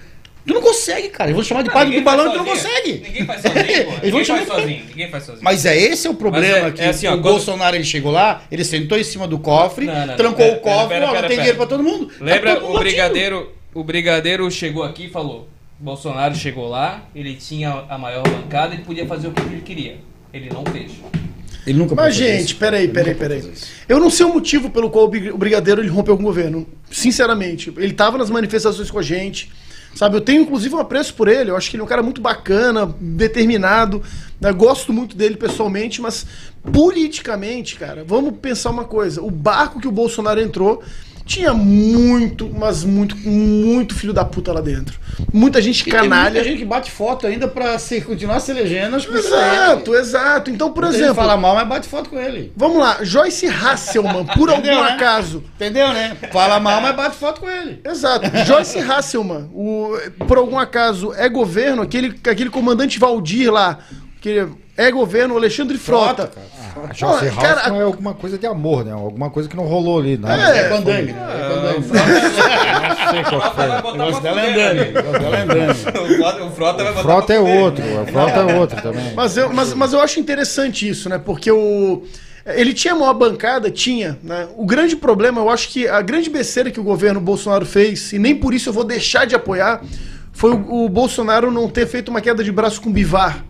Tu não consegue, cara. Eu vou chamar de padre do balão e tu não consegue. Ninguém faz sozinho, pô. Eles vão Ninguém chamar faz de- sozinho. Ninguém faz sozinho. Mas é esse é o problema é- que é assim, ó, o quando- Bolsonaro ele chegou lá, ele sentou em cima do cofre, Não, não, não, trancou pera, o cofre, pera, ó, pera, não tem dinheiro pra todo mundo. Tá Lembra todo mundo o brigadeiro? O brigadeiro chegou aqui e falou: Bolsonaro chegou lá, ele tinha a maior bancada, ele podia fazer o que ele queria. Ele não fez. Ele nunca Mas, gente, isso. peraí, peraí, peraí. Eu não sei o motivo pelo qual o Brig- o Brigadeiro ele rompeu com o governo. Sinceramente. Ele tava nas manifestações com a gente. Sabe, eu tenho inclusive um apreço por ele. Eu acho que ele é um cara muito bacana, determinado. né? Gosto muito dele pessoalmente, mas politicamente, cara, vamos pensar uma coisa. O barco que o Bolsonaro entrou tinha muito, mas muito, muito filho da puta lá dentro. Muita gente E tem canalha. muita gente que bate foto ainda pra se, continuar se elegendo. Exato, exato. Então, por exemplo, fala mal, mas bate foto com ele. Vamos lá, Joyce Hasselman, por algum Entendeu, né? acaso. Entendeu, né? Fala mal, mas bate foto com ele. Exato. Joyce Hasselman, o, por algum acaso, é governo, aquele, aquele comandante Valdir lá, que é governo, Alexandre Frota. A Joyce Pô, cara, é alguma coisa de amor, né? Alguma coisa que não rolou ali, né? É, É candangue, né? É candangue. Não sei qual Frota vai foi. O negócio dela é andando. O negócio dela é andando. O Frota- O vai botar Frota é outro, a Frota é outro também. Mas eu, mas, mas eu acho interessante isso, né? Porque o. Ele tinha maior bancada? Tinha. Né? O grande problema, eu acho que a grande besteira que o governo Bolsonaro fez, e nem por isso eu vou deixar de apoiar, foi o, o Bolsonaro não ter feito uma queda de braço com o Bivar.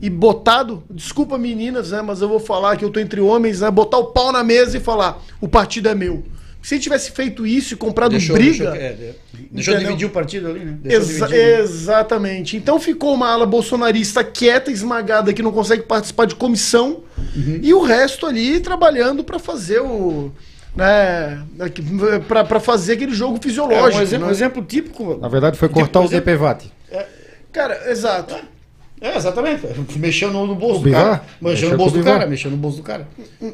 E botado, desculpa meninas, né? Mas eu vou falar que eu tô entre homens, né? Botar o pau na mesa e falar: o partido é meu. Se ele tivesse feito isso e comprado Deixou, briga. deixou, é, é. Deixou dividir o partido ali, né? Exa- dividir. exatamente. Então ficou uma ala bolsonarista quieta, esmagada, que não consegue participar de comissão, Uhum. e o resto ali trabalhando para fazer o. Né, pra, pra fazer aquele jogo É, fisiológico. um, exemplo, né? um exemplo típico. Na verdade foi cortar o Por exemplo- DPVAT. Cara, exato. É, exatamente. Mexeu no, no bolso O do cara. Mexeu Mexeu no bolso o do cara, mexeu no bolso do cara.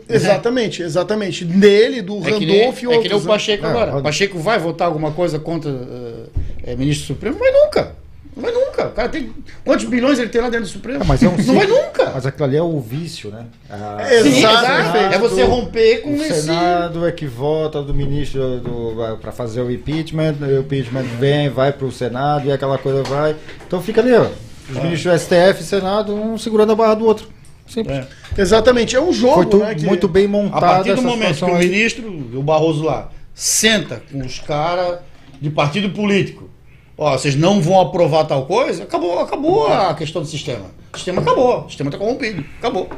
Exatamente, exatamente. Dele, do É Randolph e é que nem outros. o né? Pacheco Ah, agora. Pacheco vai votar alguma coisa contra eh, eh, ministro Supremo? Mas nunca. Não vai nunca. O cara tem. Quantos bilhões ele tem lá dentro do Supremo? Ah, mas é um não vai nunca. Mas aquilo ali é o vício, né? Ah, É, Sim, Exato. É você romper com O esse. Senado é que vota do ministro do, para fazer o impeachment, o impeachment vem, vai pro Senado e aquela coisa vai. Então fica ali, ó. Os ministros do STF e Senado, um segurando a barra do outro. Simples. É. Exatamente, é um jogo, Foi né? que- muito bem A montado. partir do momento que o aí. ministro, o Barroso lá, senta com os caras de partido político, ó, vocês não vão aprovar tal coisa, acabou, acabou a questão do sistema. O sistema acabou, o sistema tá corrompido, acabou.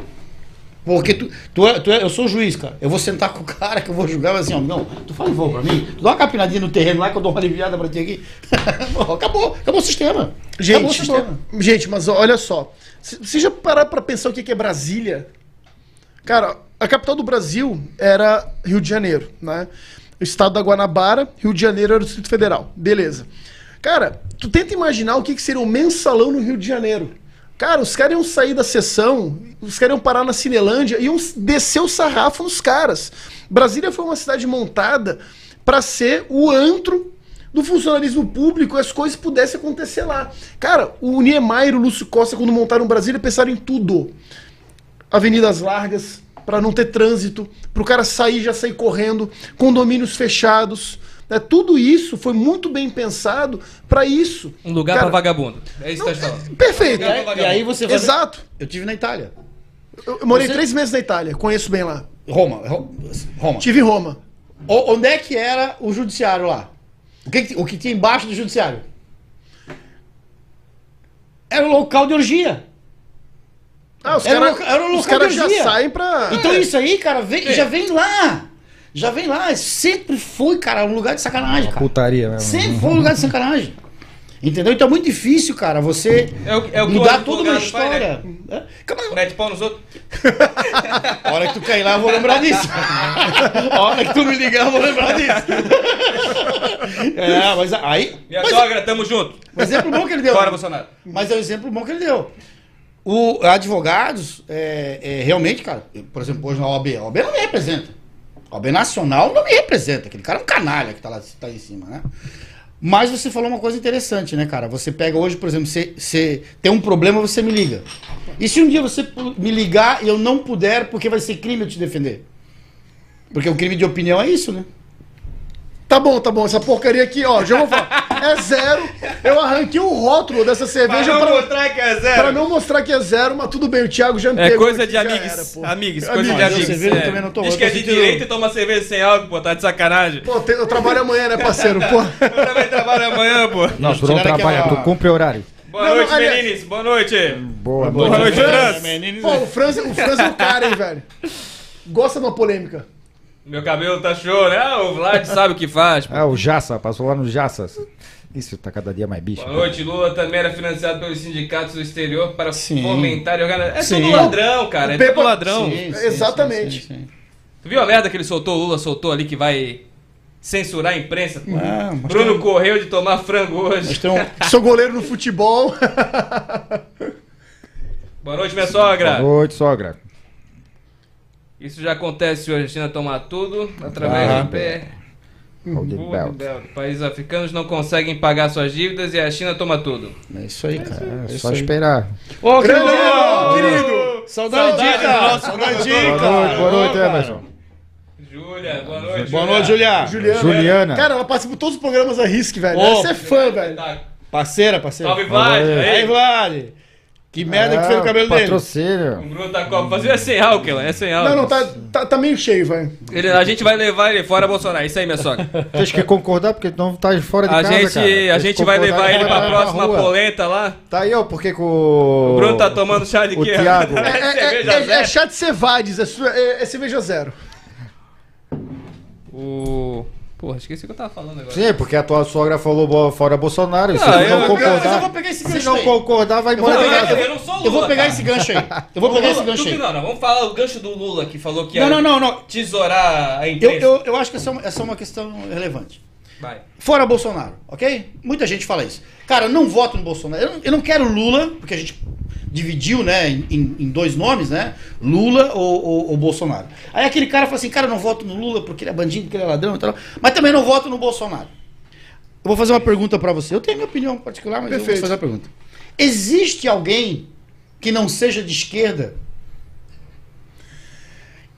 Porque tu, tu, é, tu é- eu sou juiz, cara. Eu vou sentar com o cara que eu vou julgar mas assim, ó, não, tu faz favor pra mim, tu dá uma capinadinha no terreno lá que eu dou uma aliviada pra ti aqui. Acabou, acabou o sistema. acabou o Gente, sistema. gente, mas olha só. Você já parar pra pensar o que que é Brasília? Cara, a capital do Brasil era Rio de Janeiro, né? O estado da Guanabara, Rio de Janeiro era o Distrito Federal. Beleza. Cara, tu tenta imaginar o que, que seria um mensalão no Rio de Janeiro. Cara, os caras iam sair da sessão, os caras iam parar na Cinelândia, iam descer o sarrafo nos caras. Brasília foi uma cidade montada para ser o antro do funcionalismo público e as coisas pudessem acontecer lá. Cara, o Niemeyer e o Lúcio Costa, quando montaram Brasília, pensaram em tudo. Avenidas largas, para não ter trânsito, para o cara sair já sair correndo, condomínios fechados. Né? Tudo isso foi muito bem pensado para isso. Um lugar pra vagabundo. É isso que tá falando. Perfeito. E aí, e aí você vai. Exato. Eu tive na Itália. Eu, eu morei Você- três meses na Itália, conheço bem lá. Roma. Ro- Roma. Tive em Roma. O- onde é que era o judiciário lá? O que, o que tinha embaixo do judiciário? Era o local de orgia. Ah, os Era caras um loca- um já saem pra. Então É. isso aí, cara, vem- já vem lá. Já vem lá. Sempre foi, cara, um lugar de sacanagem, cara. Putaria mesmo. Sempre foi um lugar de sacanagem. Entendeu? Então é muito difícil, cara, você É o, é o mudar toda uma advogado faz, né? história. É? Mete pau nos outros. A hora que tu cair lá, eu vou lembrar disso. A hora que tu me ligar, eu vou lembrar disso. É, mas aí. Minha Mas, sogra, tamo junto. o exemplo bom que ele deu. Bora, Bolsonaro. Mas é o exemplo bom que ele deu. O advogados, é, é, realmente, cara, por exemplo, hoje na OAB, a OAB não me representa. OAB Nacional não me representa. Aquele cara é um canalha que tá lá, tá aí em cima, né? Mas você falou uma coisa interessante, né, cara? Você pega hoje, por exemplo, você, tem um problema, você me liga. E se um dia você me ligar e eu não puder, porque vai ser crime eu te defender? Porque o crime de opinião é isso, né? Tá bom, tá bom. Essa porcaria aqui, ó, já vou falar. É zero. Eu arranquei o rótulo dessa cerveja Pra não pra, mostrar que é zero. pra não mostrar que é zero, mas tudo bem, o Thiago já me É pegou coisa aqui, de já amigos. era, pô. amigos, Amigos. coisa de Mas amigos. cerveja é. também não tomo, Diz eu que é de sentindo- direito e toma cerveja sem álcool, pô. Tá de sacanagem. Pô, tem- eu trabalho amanhã, né, parceiro? Pô. Eu também trabalho amanhã, pô. Não, tu não tiraram trabalha, aquela- tu cumpre horário. Boa Não, noite, aliás- meninos. Boa noite. Boa, Boa noite. noite, Trans. Pô, o Franz, o Franz é o cara, hein, velho. Gosta de uma polêmica. Meu cabelo tá show, né? O Vlad sabe o que faz. pô. Ah, o Jassa, passou lá no Jassas. Isso tá cada dia mais bicho. Boa noite, Lula também era financiado pelos sindicatos do exterior para Sim. fomentar e organizar. É Sim. tudo ladrão, cara. É Pepa- tudo ladrão. Sim, sim, Exatamente. sim, sim, sim. Tu viu a merda que ele soltou? O Lula soltou ali que vai censurar a imprensa? pô? Mas Bruno tem- correu de tomar frango hoje. Um, Sou goleiro no futebol. Boa noite, minha sogra. Boa noite, sogra. Isso já acontece hoje. A China toma tudo através Ah, do belt. belt. Países africanos não conseguem pagar suas dívidas e a China toma tudo. É isso aí, cara. É É só isso aí. esperar. Ô, querido! querido. Saudade, Saudade cara! Saudade. Boa noite, boa noite. Emerson. Júlia, boa noite. Boa noite, Julia. Juliana. Juliana. Cara, ela participa de todos os programas da Risk, velho. Você é fã, velho. Tá. Parceira, parceira. Salve, Vlad. Aí, Aí, Vlad. Que merda que fez o cabelo dele. O Patrocínio. Bruno tá com Fazer é sem álcool, é sem álcool. Não, não, tá, tá, tá meio cheio, velho. Ele- a gente vai levar ele fora Bolsonaro. Isso aí, minha sogra. Tens que concordar porque não tá fora de A casa, gente, cara. a gente vai levar ele pra próxima rua. polenta lá. Tá aí, ó, porque com o... O Bruno tá tomando chá de O quê? Thiago. É, é, é, é, é chá de cevades, é, é, é cerveja zero. O... Porra, esqueci o que eu tava falando agora. Sim, porque a tua sogra falou fora Bolsonaro. se Ah, não eu- eu vou concordar... pegar esse Se gancho não aí. concordar, vai Eu vou embora de pegar- casa. eu não sou Lula, Eu vou pegar cara. esse gancho aí. Eu vou pegar esse Lula, gancho tu que aí. Não, não, vamos falar o gancho do Lula que falou que Não, ia não, não, não. tesourar a Eu, imprensa. eu, eu acho que essa é, uma, essa é uma questão relevante. Vai. Fora Bolsonaro, ok? Muita gente fala isso. Cara, eu não voto no Bolsonaro. Eu não, eu não quero Lula, porque a gente dividiu, né, em, em- dois nomes, né? Lula ou, ou- ou Bolsonaro. Aí aquele cara fala assim, cara, eu não voto no Lula porque ele é bandido, porque ele é ladrão e tal. Mas também não voto no Bolsonaro. Eu vou fazer uma pergunta pra você. Eu tenho minha opinião particular, mas eu Perfeito. vou fazer a pergunta. Existe alguém que não seja de esquerda?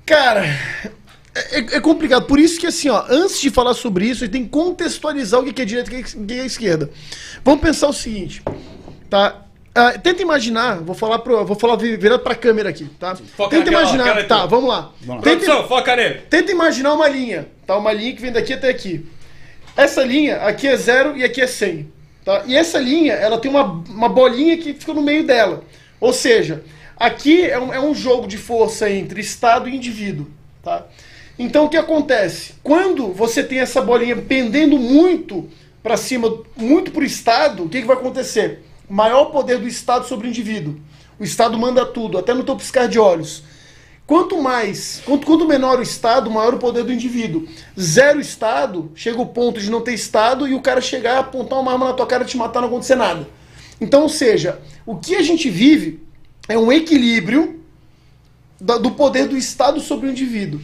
Cara, é, é complicado. Por isso que, assim, ó, antes de falar sobre isso, a gente tem que contextualizar o que é direita e o que que é esquerda. Vamos pensar o seguinte, tá? Ah, tenta imaginar, vou falar pro, vou falar vi- virado pra câmera aqui, tá? Foca tenta naquela, imaginar, aquela é tá, vamos lá. Vamos lá. Tenta, Produção, foca nele. tenta imaginar uma linha, tá? Uma linha que vem daqui até aqui. Essa linha, aqui é zero e aqui é 100, tá? E essa linha, ela tem uma, uma bolinha que fica no meio dela. Ou seja, aqui é um, é um jogo de força entre Estado e indivíduo, tá? Então o que acontece? Quando você tem essa bolinha pendendo muito para cima, muito para o Estado, o que, que vai acontecer? Maior poder do Estado sobre o indivíduo. O Estado manda tudo, até no teu piscar de olhos. Quanto mais, quanto, quanto menor o Estado, maior o poder do indivíduo. Zero Estado, chega o ponto de não ter Estado e o cara chegar, apontar uma arma na tua cara e te matar não acontecer nada. Então, ou seja, o que a gente vive é um equilíbrio do poder do Estado sobre o indivíduo.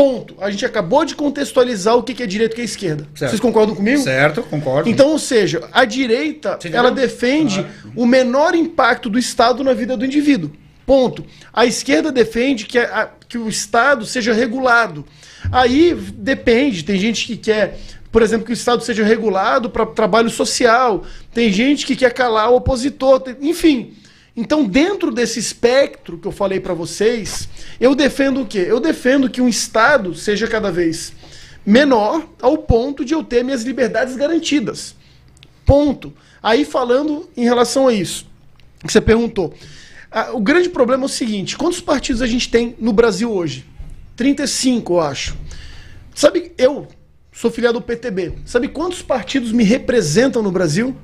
Ponto. A gente acabou de contextualizar o que é direita e o que é esquerda. Certo. Vocês concordam comigo? Certo, concordo. Então, ou seja, a direita, ela defende o menor impacto do Estado na vida do indivíduo. Ponto. A esquerda defende que, a- que o Estado seja regulado. Aí depende, tem gente que quer, por exemplo, que o Estado seja regulado para trabalho social, tem gente que quer calar o opositor, tem- enfim. Então, dentro desse espectro que eu falei para vocês, eu defendo o quê? Eu defendo que um Estado seja cada vez menor ao ponto de eu ter minhas liberdades garantidas. Ponto. Aí falando em relação a isso, que você perguntou. O grande problema é o seguinte: quantos partidos a gente tem no Brasil hoje? 35, eu acho. Sabe, eu sou filiado do PTB. Sabe quantos partidos me representam no Brasil?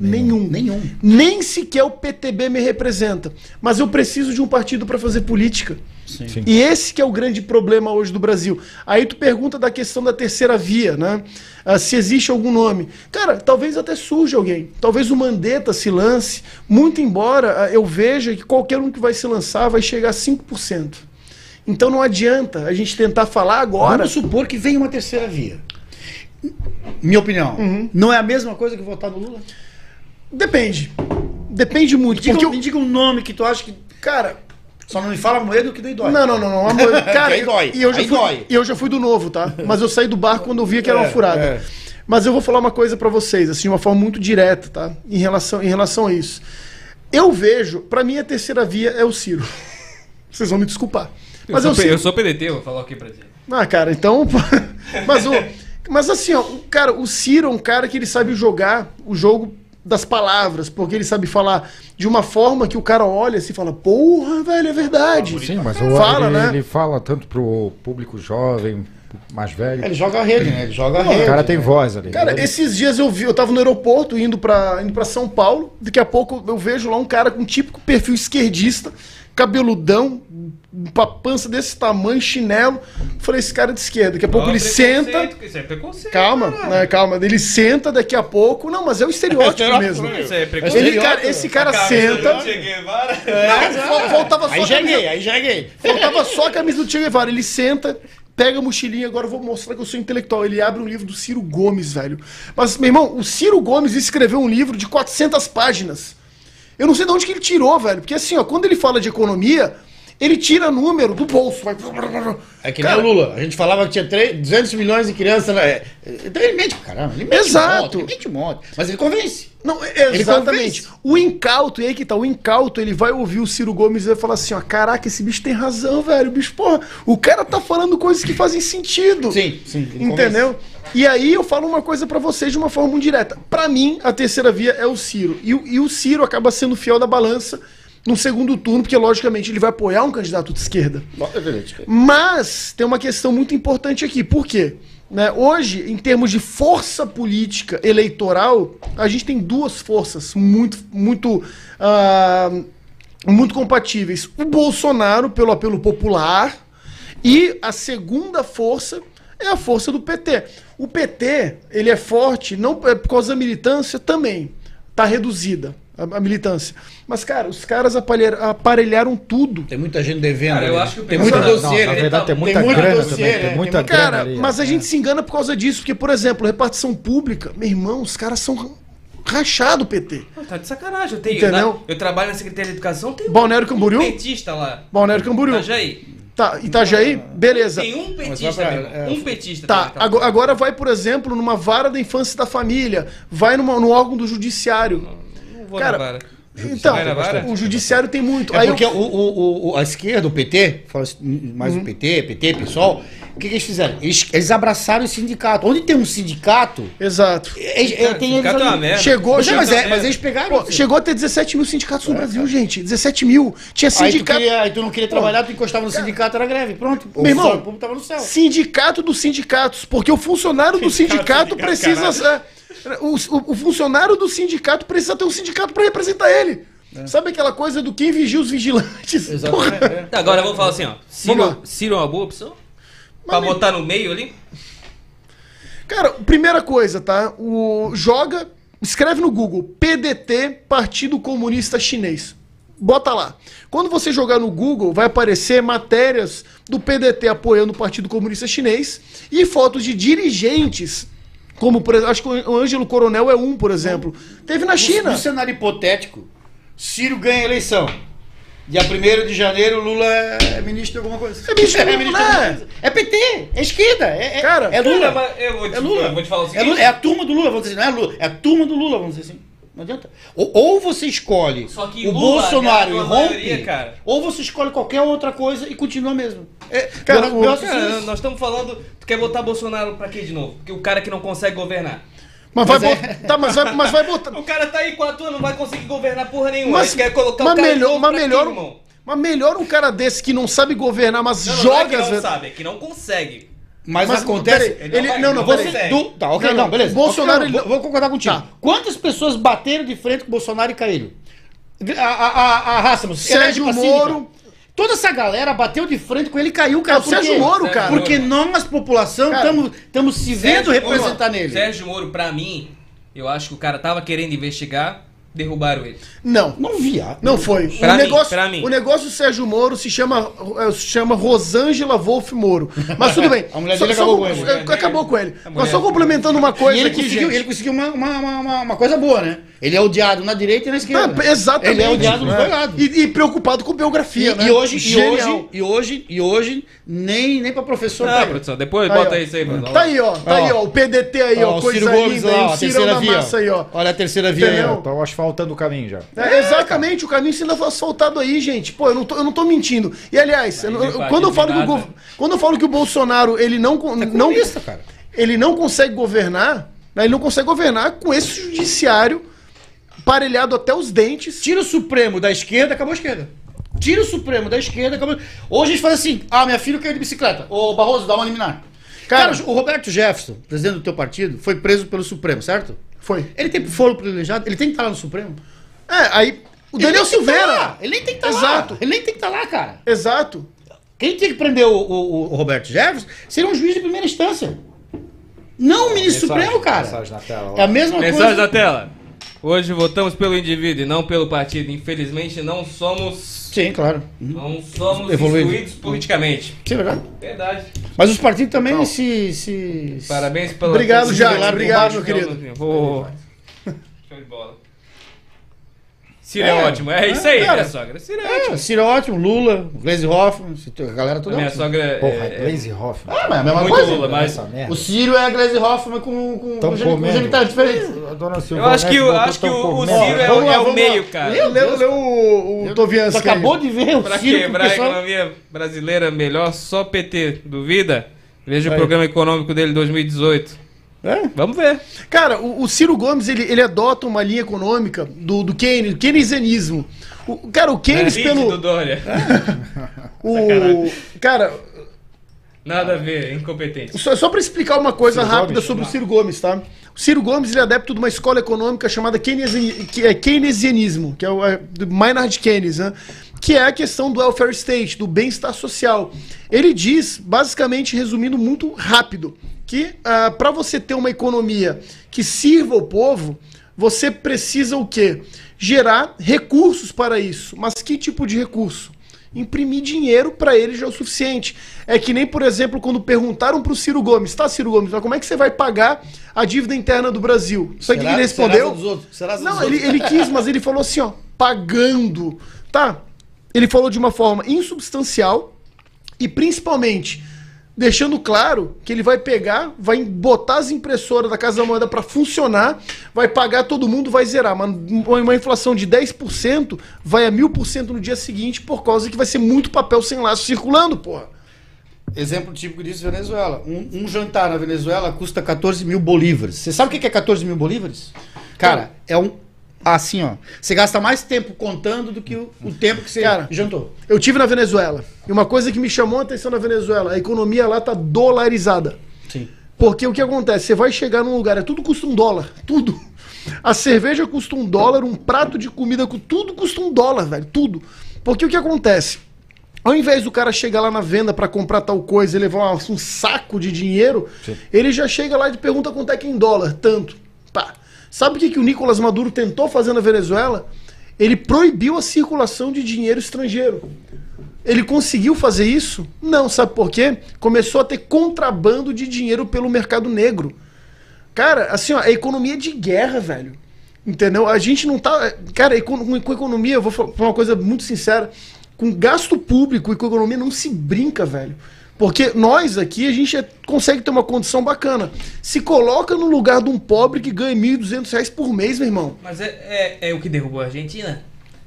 Nenhum. Nenhum. Nem sequer o PTB me representa. Mas eu preciso de um partido para fazer política. Sim. Sim. E esse que é o grande problema hoje do Brasil. Aí tu pergunta da questão da terceira via, né? Ah, se existe algum nome. Cara, talvez até surja alguém. Talvez o Mandetta se lance, muito embora ah, eu veja que qualquer um que vai se lançar vai chegar a 5%. Então não adianta a gente tentar falar agora. Vamos supor que venha uma terceira via. Minha opinião. Uhum. Não é a mesma coisa que votar no Lula? Depende. Depende muito. Diga, porque me eu- diga um nome que tu acha que. Cara, Só não me fala moedo que daí dói. Não, não, não, não. Amor, cara, aí dói, E eu já aí fui, dói. E eu já fui do novo, tá? Mas eu saí do barco quando eu via que era uma É, furada. é. Mas eu vou falar uma coisa pra vocês, assim, de uma forma muito direta, tá? Em relação, em relação a isso. Eu vejo, pra mim a terceira via é o Ciro. Vocês vão me desculpar. Mas eu, eu, sou, eu sou PDT, vou falar o que pra ti. Ah, cara, então. mas, o, mas assim, ó, cara, o Ciro é um cara que ele sabe jogar o jogo das palavras, porque ele sabe falar de uma forma que o cara olha assim e fala, porra, velho, é verdade. Sim, mas o, Fala, ele, né? ele fala tanto pro público jovem, mais velho. Ele joga a rede, né? Ele joga a o rede. cara tem voz ali. Cara, Ele- esses dias eu vi, eu tava no aeroporto indo pra, indo pra São Paulo, daqui a pouco eu vejo lá um cara com um típico perfil esquerdista, cabeludão, com a pança desse tamanho, chinelo. Falei, esse cara é de esquerda. Daqui a pouco Ó, ele senta. Isso é preconceito. Calma, né, calma. Ele senta daqui a pouco. Não, mas é o estereótipo mesmo. Isso é preconceito. Ele, cara, esse cara senta. Não, fal- faltava só Aí a já é camisa- gay, aí já é gay. Faltava só a camisa do Che Guevara. Ele senta, pega a mochilinha, agora eu vou mostrar que eu sou intelectual. Ele abre um livro do Ciro Gomes, velho. Mas, meu irmão, o Ciro Gomes escreveu um livro de 400 páginas. Eu não sei de onde que ele tirou, velho. Porque assim, ó, quando ele fala de economia, ele tira número do bolso. Vai... É que nem Cara, o Lula. A gente falava que tinha 3, 200 milhões de crianças. Né? Então ele mente caramba. Ele mente Exato. Um monte, ele mente um monte. Mas ele convence. Não, é- exatamente. convence. O incauto, e aí que tá, o incauto, ele vai ouvir o Ciro Gomes e vai falar assim, ó, caraca, esse bicho tem razão, velho. Bicho, porra, o cara tá falando coisas que fazem sentido. Sim, sim. Entendeu? E aí eu falo uma coisa pra vocês de uma forma muito direta. Pra mim, a terceira via é o Ciro. E, o- e o Ciro acaba sendo fiel da balança no segundo turno, porque logicamente ele vai apoiar um candidato de esquerda. convence. Mas tem uma questão muito importante aqui. Por quê? Né, hoje, em termos de força política eleitoral, a gente tem duas forças muito, muito, ah, muito compatíveis. O Bolsonaro, pelo apelo popular, e a segunda força é a força do PT. O PT, ele é forte, não é por causa da militância também. Tá reduzida. A, a militância. Mas, cara, os caras aparelharam, tudo. Tem muita gente devendo. Cara, eu ali. acho que o tem pessoal- muita Não, na né? verdade, tem Tem muita muito grana dossiê, também, tem Tem muita grana Cara, ali, mas a é. gente se engana por causa disso, porque, por exemplo, repartição pública, meu irmão, os caras são rachado PT. Pô, Tá de sacanagem. Eu, tenho, Entendeu? na- eu trabalho na Secretaria de Educação, tem Balneário um Camboriú? petista lá. Balneário Camboriú. Itajaí. Tá, Itajaí, beleza. Tem um petista, pra- é, Um petista. Tá, tem naquela agora, vai, por exemplo, numa vara da infância e da família, vai numa, no órgão do judiciário. Vou Cara, na vara. Então, o judiciário tem muito. É Aí porque eu- o, o, o- a esquerda, o PT, assim, mais Uhum. o PT, PT, PSOL, o que, que eles fizeram? Eles, eles abraçaram o sindicato. Onde tem um sindicato, Exato. eles, Cara, tem sindicato eles é uma merda. Chegou, Mas, é, mas, é, Sindicato mas é- eles pegaram. Pô, assim. chegou a ter 17 mil sindicatos no Brasil, gente. 17 mil. Tinha Aí tu, sindicato. queria, aí tu não queria trabalhar, tu encostava no sindicato, era greve. Pronto. O Meu irmão, público tava no céu. Sindicato dos sindicatos. Porque o funcionário do sindicato precisa. é, O, o- o funcionário do sindicato precisa ter um sindicato para representar ele. Sabe aquela coisa do quem vigia os vigilantes? Exatamente. Porra. é. Tá, agora vamos falar assim, ó. Ciro, Ciro é uma boa opção? Pra botar no meio ali? Cara, primeira coisa, tá? O joga, escreve no Google PDT Partido Comunista Chinês. Bota lá. Quando você jogar no Google, vai aparecer matérias do PDT apoiando o Partido Comunista Chinês e fotos de dirigentes, como por exemplo, acho que o Ângelo Coronel é um, por exemplo. Teve na China. No cenário hipotético, Ciro ganha a eleição. Dia 1 de janeiro, Lula é ministro de alguma coisa. É ministro de de alguma- é. coisa. É PT, é esquerda. É, é- Cara, é Lula. Cara, mas eu vou te, É Lula. eu vou te falar o É, seguinte. Lula, é a turma do Lula, vamos dizer assim. Não é Lula, é a turma do Lula, vamos dizer assim. Não adianta. Ou, ou você escolhe Só que o Lula Bolsonaro e rompe, maioria, cara. ou você escolhe qualquer outra coisa e continua mesmo. É, Cara, o- meu Cara, raciocínio- nós estamos falando. Tu quer botar Bolsonaro pra quê de novo? Porque o cara que não consegue governar. Mas vai, Mas é- botar, tá, mas vai, mas vai botar. O cara tá aí quatro anos, não vai conseguir governar porra nenhuma. Mas, quer colocar mas o cara de melhor, novo mas melhor, quê, irmão? mas melhor um cara desse que não sabe governar, mas Não, não, joga não é que não vezes- sabe, é que não consegue. Mas, Mas, acontece. peraí, ele- vai, não, não, consegue. Do- tá, ok, Não, não, não. beleza. Bolsonaro, ele- vou, vou concordar contigo. Tá. Quantas pessoas bateram de frente com o Bolsonaro e caíram? A, a, a, a raça, Sérgio Moro. Toda essa galera bateu de frente com ele e caiu, cara. É o Sérgio quê? Moro, Sérgio cara. Porque nós, população, estamos se vendo Sérgio representar Moro- nele. Sérgio Moro, pra mim, eu acho que o cara tava querendo investigar, derrubaram ele. Não. Não via. Não foi. Pra o, mim, negócio, pra mim. o negócio do Sérgio Moro se chama, eh, se chama Rosângela Wolf Moro. Mas tudo bem. A mulher dele acabou com ele. Acabou com ele. Mas só complementando uma E coisa ele aqui, conseguiu, gente. ele conseguiu uma, uma- uma- uma coisa boa, né? Ele é odiado na direita e na esquerda. Ah, exatamente. Ele é odiado né? dois lados. E, e preocupado com biografia, E, né? e hoje, e hoje, e hoje, e hoje, nem, nem pra professor Ah, pega. produção, depois Tá aí, bota ó. isso aí, mano. Tá aí, ó. Tá Ó. aí, ó. O PDT aí, ó. o Coisa Ciro Gomes linda. aí, ó, o a terceira via. massa aí, ó. Olha a terceira via aí, Entendeu? ó. Estão asfaltando o caminho já. É, exatamente, o caminho sendo asfaltado aí, gente. Pô, eu não tô, eu não tô mentindo. E aliás, eu não- eu- quando, eu falo que o, quando eu falo que o Bolsonaro ele não, con- não, cara. ele não consegue governar, né, ele não consegue governar com esse judiciário parelhado até os dentes. Tira o Supremo da esquerda, acabou a esquerda. Tira o Supremo da esquerda, acabou. Hoje a gente faz assim: ah, minha filha caiu de bicicleta. Ô, Barroso, dá uma liminar. Cara, Cara, o Roberto Jefferson, presidente do teu partido, foi preso pelo Supremo, certo? Foi. Ele tem foro privilegiado, ele tem que estar lá no Supremo. É, aí o Ele Daniel tá Silveira. lá, Ele nem tem que estar lá. Exato. Ele nem tem que estar lá, cara. Exato. Quem tinha que prender o, o- o Roberto Jefferson seria um juiz de primeira instância. Não o ministro Mensagem- Supremo, cara. mensagem na tela lá. É a mesma Mensagem coisa. da tela. Hoje votamos pelo indivíduo e não pelo partido. Infelizmente não somos. Sim, claro. Não somos Evoluído. instruídos politicamente. Sim, verdade. Verdade. Mas os partidos também se, se. Parabéns pela. Obrigado, pelo- Jade. pelo- Obrigado, meu querido. Vou- Show de bola. Ciro é, É. ótimo. É isso aí, Cara, minha sogra. Ciro é ótimo. É, Ciro é ótimo, Lula, Glaze Hoffman, a galera A toda. minha ótima. sogra Porra, é, é Glaze Hoffman. Ah, mas é a mesma muito coisa. Lula, mas. O Ciro é a Glaze Hoffman com, com, Tão com, com genitais diferentes. A dona Eu acho que, o- botou acho que o, o. Ciro é, o- lá, é o meio, lá. cara. Lê, lê, lê o, o Tu Toviansky. acabou de ver o Pra Ciro o quebrar a economia brasileira melhor, só PT. Duvida? Veja o programa econômico dele 2018. É? Vamos ver. Cara, o, o Ciro Gomes, ele, ele adota uma linha econômica do, do Keynes, keynesianismo. O, cara, o Keynes do pelo... Dória. O, Sacanagem. cara, Nada a ver, incompetente. só, só para explicar uma coisa Ciro rápida Gomes? sobre o Ciro Gomes, tá? O Ciro Gomes, ele é adepto de uma escola econômica chamada é keynesianismo, que é o é, do Maynard Keynes, né? Que é a questão do welfare state, do bem-estar social. Ele diz, basicamente, resumindo muito rápido, que para você ter uma economia que sirva o povo, você precisa o quê? gerar recursos para isso. Mas que tipo de recurso? Imprimir dinheiro para ele já é o suficiente. É que nem, por exemplo, quando perguntaram para o Ciro Gomes, tá, Ciro Gomes, mas como é que você vai pagar a dívida interna do Brasil? Isso aqui que ele respondeu. Será? Será Não, ele, ele quis, mas ele falou assim, ó, pagando. Tá? Ele falou de uma forma insubstancial e principalmente deixando claro que ele vai pegar, vai botar as impressoras da Casa da Moeda para funcionar, vai pagar todo mundo, vai zerar. Mas uma inflação de 10% vai a 1000% no dia seguinte por causa que vai ser muito papel sem laço circulando, porra. Exemplo típico disso, Venezuela. Um, um jantar na Venezuela custa 14 mil bolívares. Você sabe o que é 14 mil bolívares? Cara, é um. Assim, ó. Você gasta mais tempo contando do que o, o tempo que você Cara, jantou. Eu tive na Venezuela. E uma coisa que me chamou a atenção na Venezuela, a economia lá tá dolarizada. Sim. Porque o que acontece? Você vai chegar num lugar, é tudo custa um dólar. Tudo. A cerveja custa um dólar, um prato de comida, tudo custa um dólar, velho. Tudo. Porque o que acontece? Ao invés do cara chegar lá na venda pra comprar tal coisa e levar um saco de dinheiro, ele já chega lá e pergunta quanto é que é em dólar. Tanto. Sabe o que, que o Nicolás Maduro tentou fazer na Venezuela? Ele proibiu a circulação de dinheiro estrangeiro. Ele conseguiu fazer isso? Não, sabe por quê? Começou a ter contrabando de dinheiro pelo mercado negro. Cara, assim, ó, a economia é de guerra, velho. Entendeu? A gente não tá. Cara, econ- com economia, eu vou falar uma coisa muito sincera. Com gasto público e com economia não se brinca, velho. Porque nós aqui, a gente é- consegue ter uma condição bacana. Se coloca no lugar de um pobre que ganha 1.200 reais por mês, meu irmão. Mas é, é, é o que derrubou a Argentina.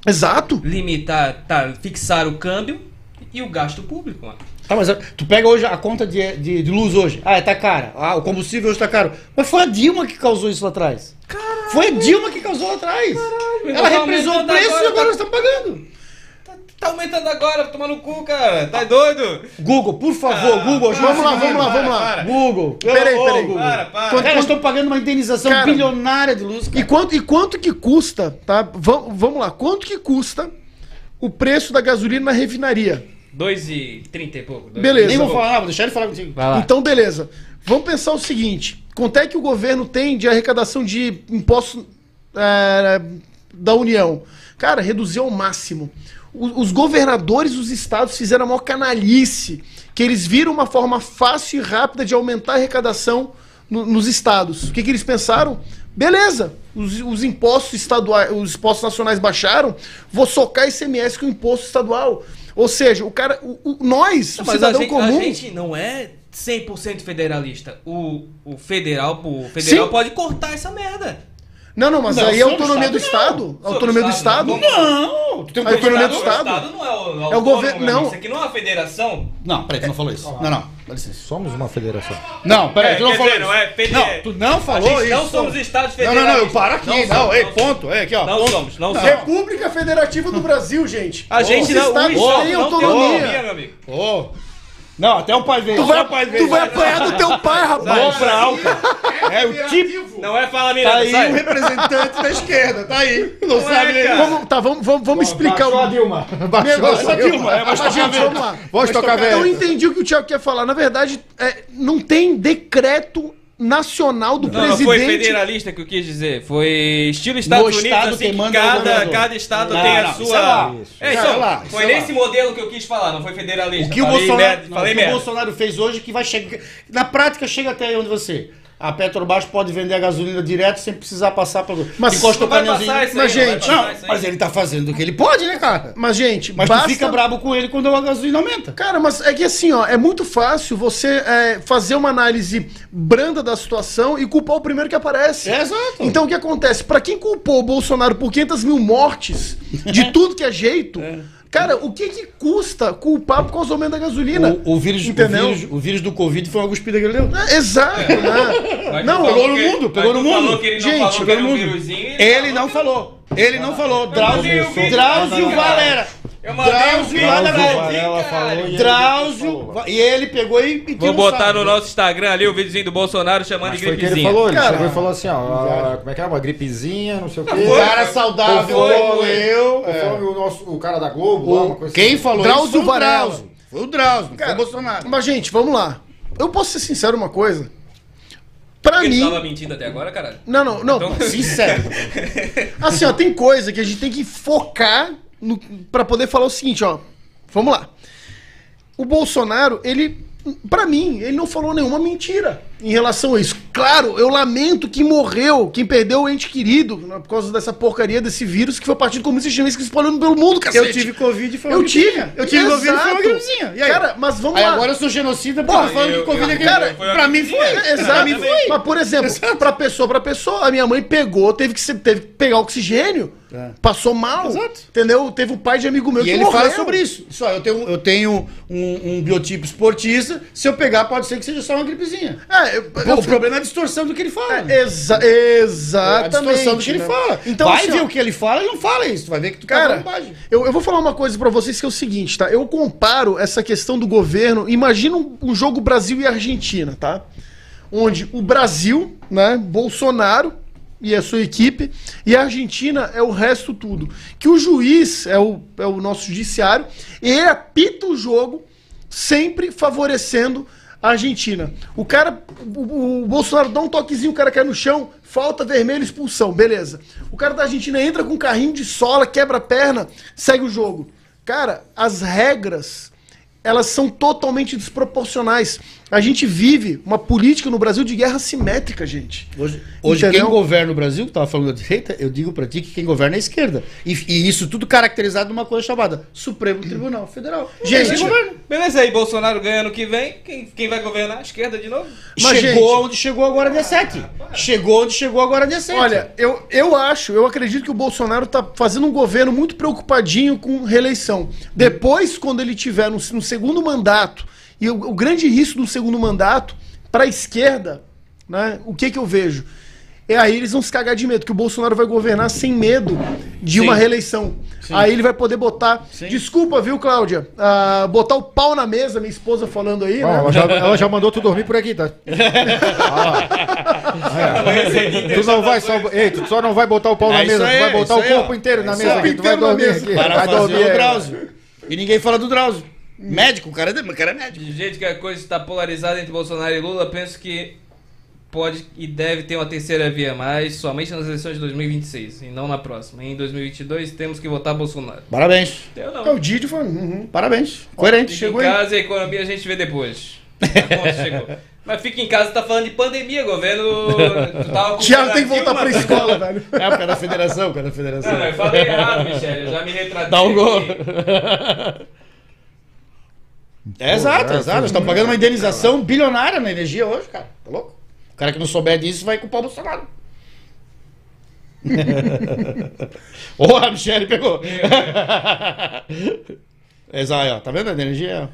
Exato. Limitar, tá, fixar o câmbio e o gasto público, mano. Tá, mas tu pega hoje a conta de, de, de luz hoje. Ah, tá cara. Ah, o combustível hoje tá caro. Mas foi a Dilma que causou isso lá atrás. Foi a Dilma que causou lá atrás. Ela Tá represou o preço agora, e agora tá- nós estamos pagando. Tá aumentando agora, tomar no cu, cara. Tá doido? Google, por favor, Ah, Google, ajuda Vamos lá, vamos lá, vamos lá. para. Google. Peraí, peraí. Google. Para, para. Quanto- Cara, nós estamos pagando uma indenização Cara, bilionária de luz. E Cara. quanto, e quanto que custa, tá? Vam- vamos lá, quanto que custa o preço da gasolina na refinaria? 2,30 e pouco. dois- Beleza. Nem vou falar, vou deixar ele falar contigo. Vai lá. Então, beleza. Vamos pensar o seguinte: quanto é que o governo tem de arrecadação de impostos é, da União? Cara, reduziu ao máximo. O- Os governadores dos estados fizeram a maior canalice, que eles viram uma forma fácil e rápida de aumentar a arrecadação no- nos estados. O que, que eles pensaram? Beleza, os, os impostos estaduais, os impostos nacionais baixaram, vou socar ICMS com o imposto estadual. Ou seja, o cara, o, o- nós, o Mas a cidadão gente, comum, a gente não é 100% federalista. O, o federal, o federal Sim. pode cortar essa merda. Não, não, mas Não, aí é autonomia do Estado, Autonomia do Estado, não. Não, tu tem um A autonomia do O Estado. não é o, É o governo- amigo. não. Isso aqui não é uma federação. Não, peraí, tu não falou isso. Não, não, dá licença. Somos uma federação. Não, peraí, É, tu não falou dizer, isso. não é fede- Não, tu não falou a gente isso. não somos estados Não, federalistas. não, não, eu paro aqui. Não, somos, ei, ponto. É, aqui, ó. Não ponto. somos, não somos. República Federativa do Brasil, gente. A gente Os não, o estados Estado têm não autonomia, meu amigo. Não, até o pai veio. Tu vai, o pai veio. tu vai apanhar do teu pai, rapaz. Vamos pra alta. É o tipo. Não é fala Tá Miranda, aí sai. o representante da esquerda, tá aí. Não Não sabe é. Vamos, tá, vamos, vamos, vamos explicar Baixou a o. Dilma. Meu Baixou Deus, a Dilma. Dilma, é, mas Mas, gente, vamos lá. Vamos tocar Eu velho. entendi o que o Thiago quer falar. Na verdade, é, não tem decreto nacional do Não, não presidente. foi federalista que eu quis dizer. Foi estilo Estados No Unidos, estado assim, que manda é o cada, cada estado Não, tem a não, sua... isso é lá. É, Isso então, é lá, foi é nesse lá. modelo que eu quis falar, não foi federalista. O que o falei Bolsonaro, merda, não, falei o que o. Bolsonaro fez hoje que vai chegar. Na prática, chega até aí onde você. A Petrobras pode vender a gasolina direto sem precisar passar pelo. Mas encosta o Não vai caminhãozinho. passar isso Mas, aí, gente, Não, mas ele tá fazendo o que ele pode, né, cara? Mas, gente, Mas basta... tu fica brabo com ele quando a gasolina aumenta. Cara, mas é que assim, ó, é muito fácil você é, fazer uma análise branda da situação e culpar o primeiro que aparece. É, exato. Então o que acontece? Pra quem culpou o Bolsonaro por 500 mil mortes, de tudo que é jeito, cara, o que que custa culpar por causa do aumento da gasolina? O, o vírus, o, Entendeu? vírus, o vírus do Covid foi uma cuspida que ele deu. É, Exato, né? Não, pegou falou no mundo, pegou no mundo. Gente, pegou no um mundo. Ele não falou. Ele não falou. Drauzio, Drauzio. Valera. Eu mandei o Drauzio vídeo. lá na Drauzio e ele Drauzio. falou. E ele pegou e. e Vou botar sabe. no nosso Instagram ali o videozinho do Bolsonaro chamando Mas de foi o que ele gripezinha. falou, ele Cara, chegou e falou assim, ó, ah, como é que é? Uma gripezinha, não sei o quê. O cara saudável Foi, foi. eu. é. Conforme o, nosso, o cara da Globo, lá, uma O- coisa Quem assim. falou Drauzio isso foi o. Drauzio. Foi o Drauzio, não foi Cara, o Bolsonaro. Mas, gente, vamos lá. Eu posso ser sincero uma coisa. Pra pra Porque mim. Ele tava mentindo até agora, caralho. Não, não, não. Então- Sincero. Assim, ó, tem coisa que a gente tem que focar pra poder falar o seguinte, ó. Vamos lá. O Bolsonaro, ele, pra mim, ele não falou nenhuma mentira em relação a isso. Claro, eu lamento que morreu, quem perdeu o ente querido, né, por causa dessa porcaria desse vírus que foi o Partido Comunista Chinês que espalhando pelo mundo, cacete. Eu tive Covid e foi Eu uma tive. gripezinha. Eu tive Covid e foi uma Exato. gripezinha. E aí? Cara, mas vamos Aí lá. agora eu sou genocida porque Porra, eu tô falando eu- que Covid é eu- gripe. cara, foi pra mim foi. gripezinha. Exato. Pra mim também. Mas, por exemplo, pra pessoa pra pessoa, a minha mãe pegou, teve que, se- teve que pegar oxigênio, É. passou mal, Exato. entendeu? Teve um pai de amigo meu E que ele morreu. fala sobre isso. Só eu tenho, eu tenho um, um biotipo esportista. Se eu pegar, pode ser que seja só uma gripezinha. É, eu, Pô, eu- o problema é a distorção do que ele fala. é, exa- É a exatamente. distorção do que ele né? fala. Então, Vai assim, ver ó, o que ele fala e não fala isso. Tu vai ver que tu tá Cara, eu, eu vou falar uma coisa pra vocês que é o seguinte, tá? Eu comparo essa questão do governo. Imagina um, um jogo Brasil e Argentina, tá? Onde o Brasil, né, Bolsonaro e a sua equipe, e a Argentina é o resto tudo. Que o juiz é o, é o nosso judiciário, e ele apita o jogo sempre favorecendo a Argentina. O cara, o, o Bolsonaro dá um toquezinho, o cara cai no chão, falta vermelho, expulsão, beleza. O cara da Argentina entra com um carrinho de sola, quebra a perna, segue o jogo. Cara, as regras, elas são totalmente desproporcionais. A gente vive uma política no Brasil de guerra simétrica, gente. Hoje, hoje quem governa o Brasil, que tava falando da direita, eu digo pra ti que quem governa é a esquerda. E, e isso tudo caracterizado numa coisa chamada Supremo Tribunal Federal. Gente. Beleza, aí Bolsonaro ganha ano que vem. Quem, quem vai governar? A esquerda de novo? Mas, chegou gente- onde chegou agora dia 7. Chegou onde chegou agora dia 7. Olha, eu, eu acho, eu acredito que o Bolsonaro tá fazendo um governo muito preocupadinho com reeleição. Depois, quando ele tiver no, no segundo mandato, e o, o grande risco do segundo mandato, para a esquerda, né, o que que eu vejo? É aí eles vão se cagar de medo, que o Bolsonaro vai governar sem medo de uma reeleição. Aí ele vai poder botar. Sim. Desculpa, viu, Cláudia? ah, botar o pau na mesa, minha esposa falando aí, né? ela, já, ela já mandou tu dormir por aqui, tá? Ah, é. tu não vai só. Ei, tu só não vai botar o pau na É isso mesa, aí, tu vai botar o aí, corpo ó. inteiro na mesa aí, aqui. Tu vai inteiro na dormir mesa. aqui. Para Vai fazer dormir. o é. Drauzio. E ninguém fala do Drauzio. Médico, o cara é, o cara é médico. De jeito que a coisa está polarizada entre Bolsonaro e Lula, penso que pode e deve ter uma terceira via, mas somente nas eleições de 2026 e não na próxima. Em 2022 temos que votar Bolsonaro. Parabéns. Eu É, não. o Didi foi. uhum. Parabéns. Coerente. Fica Chegou em casa e a economia a gente vê depois. Chegou. Mas fica em casa, tá falando de pandemia, governo. Tu tava com Thiago tem que voltar pra Dilma. escola, velho. É, por causa da federação, por causa da federação. Não, eu falei errado, Michele. Eu já me retratei. Dá um gol. É, exato, é, exato. Nós estamos pagando uma indenização bilionária na energia hoje, cara. Tá louco? O cara que não souber disso vai culpar o Bolsonaro. Ô, a Michele pegou. Exato, ó. Tá vendo a energia?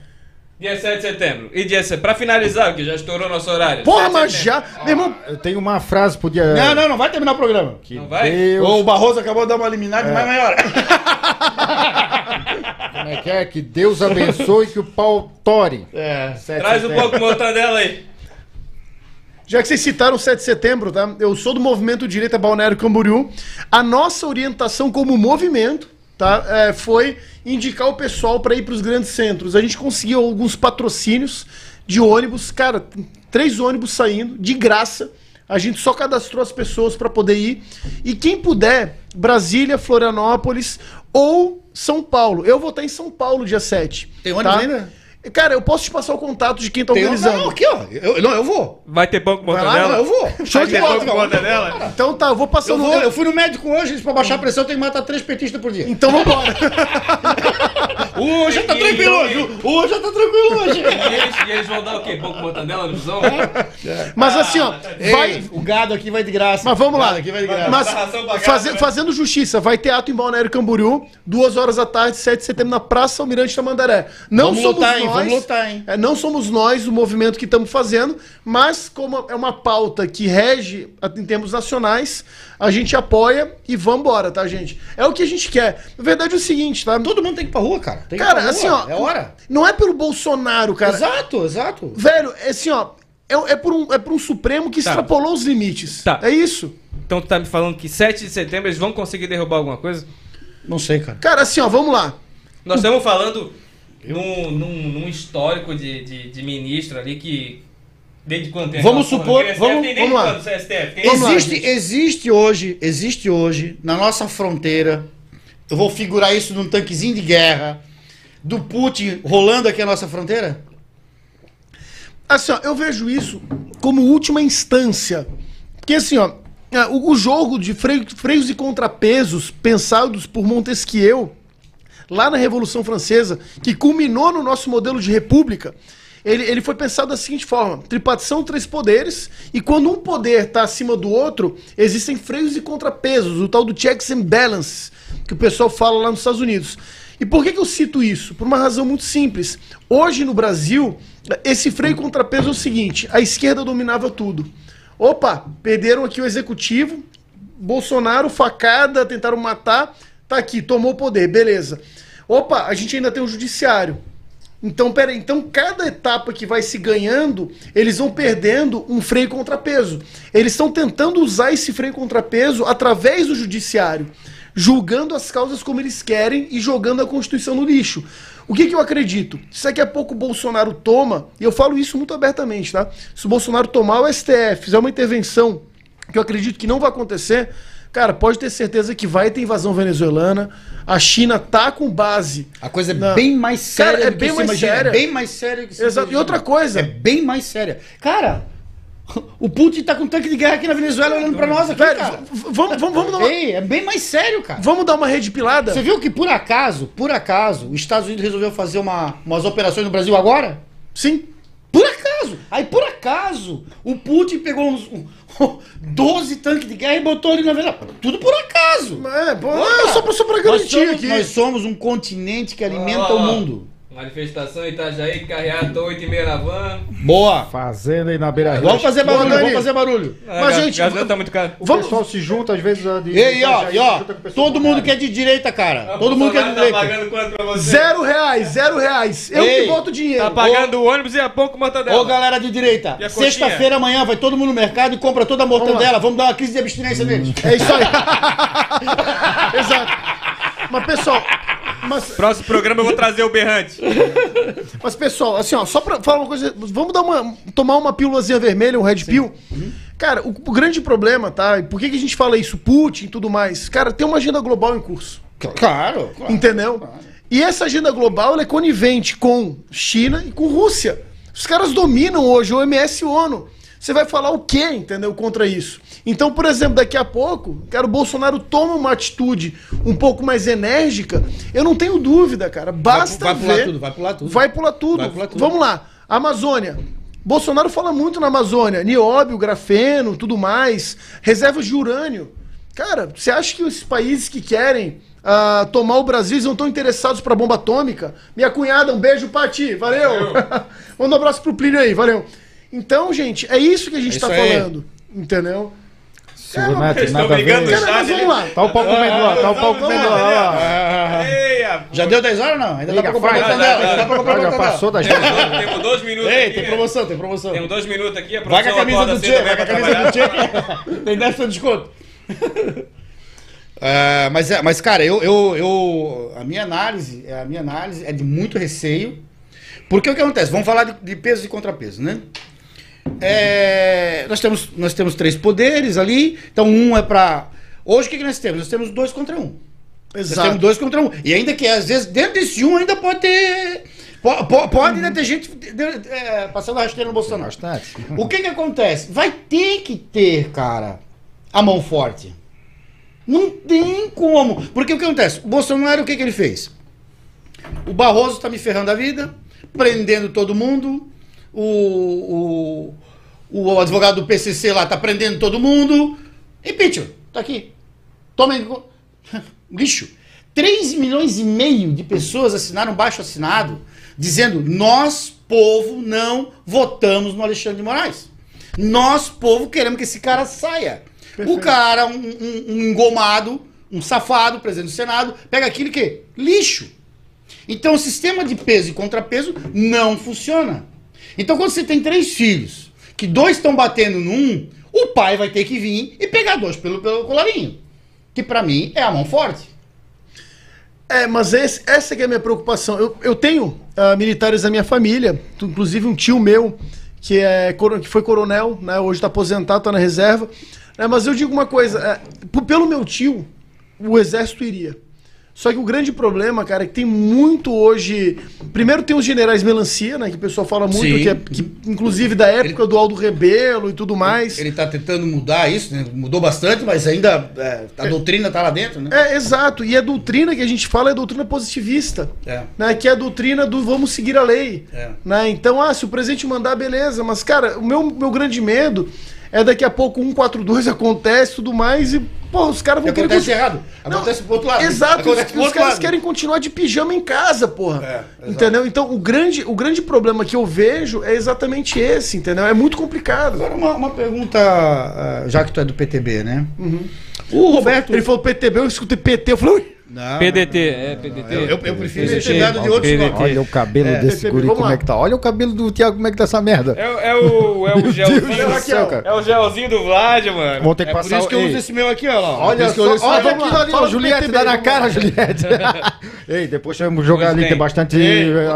Dia 7 de setembro. E dia 7. Pra finalizar, porque já estourou nosso horário. Porra, 7 de mas já. Meu irmão, Eu tenho uma frase pro dia. Não, não, não vai terminar o programa. Que Não vai? Deus, O Barroso acabou de dar uma eliminada, mas maior. como é que é? Que Deus abençoe que o pau tore. É. Traz um pouco mortadela aí. Já que vocês citaram o 7 de setembro, tá? Eu sou do movimento Direita Balneário Camboriú. A nossa orientação como movimento, tá? É, foi indicar o pessoal para ir para os grandes centros. A gente conseguiu alguns patrocínios de ônibus, cara, três ônibus saindo de graça. A gente só cadastrou as pessoas para poder ir. E quem puder, Brasília, Florianópolis ou São Paulo. Eu vou estar em São Paulo dia 7. Tem ônibus tá? ainda? Cara, eu posso te passar o contato de quem tá Tem organizando. Não, aqui, ó. Eu, não, eu vou. Vai ter pão com Vai lá, Não, eu vou. Show de Vai ter bola, mortadela? Então tá, eu vou passar Eu, no. vou, eu fui no médico hoje, pra baixar a pressão, eu tenho que matar três petistas por dia. Então vambora. Hoje já tá E- tranquilo hoje. Hoje já tá tranquilo hoje. E eles, e eles vão dar o quê? Pão com mortadela no busão? Mas assim, ó, vai. Ei, o gado aqui vai de graça. Mas vamos O lá. gado aqui vai de graça. Mas faze- né? fazendo justiça, vai ter ato em Balneário Camboriú, duas horas da tarde, 7 de setembro, na Praça Almirante Tamandaré. Não Vamos somos lutar, hein? nós. Vamos lutar, hein? é, não somos nós o movimento que estamos fazendo, mas como é uma pauta que rege a- em termos nacionais, a gente apoia e vambora, tá, gente? É o que a gente quer. Na verdade é o seguinte, tá? Todo mundo tem que ir pra rua, cara. Tem Cara, assim, ó. É hora. Não é pelo Bolsonaro, cara. Exato, exato. Velho, é assim, ó. É, é, por um, é por um Supremo que Tá. extrapolou os limites. Tá. É isso. Então tu tá me falando que 7 de setembro eles vão conseguir derrubar alguma coisa? Não sei, cara. Cara, assim, ó, vamos lá. Nós estamos falando num, num, num histórico de, de, de ministro ali que Desde quanto tempo? Vamos supor- vamos- tem vamos lá. quando STF? Tem lá, existe, gente. existe hoje, existe hoje, na nossa fronteira, eu vou figurar isso num tanquezinho de guerra, do Putin rolando aqui a nossa fronteira? Assim, ó, eu vejo isso como última instância. Porque assim, ó, ah, o, jogo de freio- freios e contrapesos pensados por Montesquieu, lá na Revolução Francesa, que culminou no nosso modelo de república, ele, ele foi pensado da seguinte forma: tripartição, três poderes, e quando um poder está acima do outro, existem freios e contrapesos, o tal do checks and balances, que o pessoal fala lá nos Estados Unidos. E por que, que eu cito isso? Por uma razão muito simples. Hoje no Brasil, esse freio contrapeso é o seguinte: a esquerda dominava tudo. Opa, perderam aqui o executivo, Bolsonaro, facada, tentaram matar, tá aqui, tomou o poder, beleza. Opa, a gente ainda tem o judiciário. Então, peraí, então cada etapa que vai se ganhando, eles vão perdendo um freio contrapeso. Eles estão tentando usar esse freio contrapeso através do judiciário, julgando as causas como eles querem e jogando a Constituição no lixo. O que, que eu acredito? Se daqui a pouco o Bolsonaro toma, e eu falo isso muito abertamente, tá? Se o Bolsonaro tomar o STF, fizer uma intervenção, que eu acredito que não vai acontecer, cara, pode ter certeza que vai ter invasão venezuelana. A China tá com base. A coisa é Não. bem mais séria Cara, é bem mais imagina. séria. É bem mais séria que se Exato. E outra coisa. É bem mais séria. Cara, o Putin tá com tanque de guerra aqui na Venezuela olhando pra nós aqui, Velho, cara. vamos, vamos, vamos, dar uma, Ei, é bem mais sério, cara. vamos dar uma rede pilada? Você viu que por acaso, por acaso, os Estados Unidos resolveu fazer uma, umas operações no Brasil agora? Sim. Por acaso! Aí por acaso, o Putin pegou uns um, 12 tanques de guerra e botou ali na Venezuela. Tudo por acaso! É, não, só, pra, só pra Nós garantir somos, aqui. nós somos um continente que alimenta Ó, o mundo. Manifestação em Itajaí, carreata 8 e meia na van. Boa! Fazenda aí na beira rio. Vamos fazer barulho, vamos fazer barulho. Mas, gente, gasolina tá muito caro. O Vamos- pessoal se junta, às vezes. de- E aí, ó, e ó, pessoal todo do mundo que é de direita, cara. Ah, Todo mundo que é de direita. Tá pagando quanto pra você? Zero reais, zero reais. Eu Ei, que boto dinheiro. Tá pagando o ônibus e a pouco mortadela. Ô galera de direita, sexta-feira amanhã vai todo mundo no mercado e compra toda a mortadela. Vamos dar uma crise de abstinência neles. É isso aí. Exato. Mas, pessoal, mas, Próximo programa eu vou trazer o berrante. mas, pessoal, assim, ó, só pra falar uma coisa, vamos dar uma, tomar uma pílulazinha vermelha, um red pill. Cara, o, o grande problema, tá? E por que, que a gente fala isso? Putin e tudo mais. Cara, tem uma agenda global em curso. Claro, claro. Entendeu? E essa agenda global ela é conivente com China e com Rússia. Os caras dominam hoje o OMS e o ONU. Você vai falar o quê, entendeu, contra isso? Então, por exemplo, daqui a pouco, cara, o Bolsonaro toma uma atitude um pouco mais enérgica. Eu não tenho dúvida, cara. Basta vai pular ver. tudo, vai pular tudo. Vai pular tudo. Vai pular tudo. Vamos lá. Amazônia. Bolsonaro fala muito na Amazônia. Nióbio, grafeno, tudo mais. Reservas de urânio. Cara, você acha que os países que querem ah, tomar o Brasil não estão interessados para bomba atômica? Minha cunhada, um beijo pra ti. Valeu. Manda um abraço pro Plínio aí. Valeu. Então, gente, é isso que a gente É tá falando. Entendeu? Silvio Neto, Eles nada brigando Cara, mas vamos lá. Tá o pau comendo lá, tá o pau comendo lá, Já deu 10 horas ou não? Ainda dá pra Liga, comprar Ainda dá pra comprar Já passou das temos, 10 horas. temos dois minutos Ei, aqui. tem promoção, tem promoção. Temos dois minutos aqui. A Vai com a camisa do Tchê, vai com a camisa do. Tchê. Tem 10% de desconto. É, mas, é, mas, cara, eu, eu, eu. A minha análise, a minha análise é de muito receio. Porque o que acontece? Vamos falar de, de peso e contrapeso, né? É, nós, temos, nós temos três poderes ali. Então, um é pra. Hoje o que, que nós temos? Nós temos dois contra um. Nós temos dois contra um. E ainda que às vezes dentro desse um ainda pode ter. po- po- Pode, ainda ter gente de- de- é, passando a rasteira no Bolsonaro. O que que acontece? Vai ter que ter, cara, a mão forte. Não tem como. Porque o que acontece? O Bolsonaro, o que que ele fez? O Barroso tá me ferrando a vida, prendendo todo mundo. O, o, o advogado do PCC lá tá prendendo todo mundo. Impeachment, tá aqui. Tomem. Lixo. 3 milhões e meio de pessoas assinaram baixo assinado dizendo: nós, povo, não votamos no Alexandre de Moraes. Nós, povo, queremos que esse cara saia. O cara, um, um- um engomado, um safado, presidente do Senado, pega aquilo que? Lixo. Então o sistema de peso e contrapeso não funciona. Então quando você tem três filhos, que dois estão batendo num, o pai vai ter que vir e pegar dois pelo, pelo colarinho. Que pra mim é a mão forte. É, mas esse- essa é a minha preocupação. Eu, eu tenho ah, militares da minha família, inclusive um tio meu, que, é, que foi coronel, né? Hoje tá aposentado, tá na reserva. né, mas eu digo uma coisa, é, pelo meu tio, o exército iria. Só que o grande problema, cara, é que tem muito hoje. Primeiro tem os generais melancia, né? Que o pessoal fala muito, que, é, que, inclusive da época do Aldo Rebelo e tudo mais. Ele tá tentando mudar isso, né? Mudou bastante, mas ainda é, a doutrina tá lá dentro, né? É, exato. E a doutrina que a gente fala é a doutrina positivista. É. Né, que é a doutrina do vamos seguir a lei. É. Né? Então, ah, se o presidente mandar, beleza. Mas, cara, o meu, meu grande medo é daqui a pouco 142 acontece e tudo mais e, pô, os caras vão querer acontece errado. Acontece pro outro lado. Exato, os, os caras lado. querem continuar de pijama em casa, porra. É, entendeu? Então, o grande, o grande problema que eu vejo é exatamente esse, entendeu? É muito complicado. Agora, uma, uma pergunta, ah, já que tu é do PTB, né? O Roberto. Ele falou PTB, eu escutei PT, eu falei, Não, PDT, é PDT. Eu, eu, eu prefiro ser PDT. chamado de outros PDT. Olha o cabelo É, desse guri, como lá. é que tá. Olha o cabelo do Thiago, como é que tá essa merda. É, o- é o, é o gelzinho. Do céu, cara. É o gelzinho do Vlad, mano. Vão ter que É por passar isso que eu Ei, uso esse meu aqui, ó. Por Olha só, olha ali, ó, do Juliette, PTB, dá na cara. Juliette. Ei, depois vamos jogar ali, tem. bastante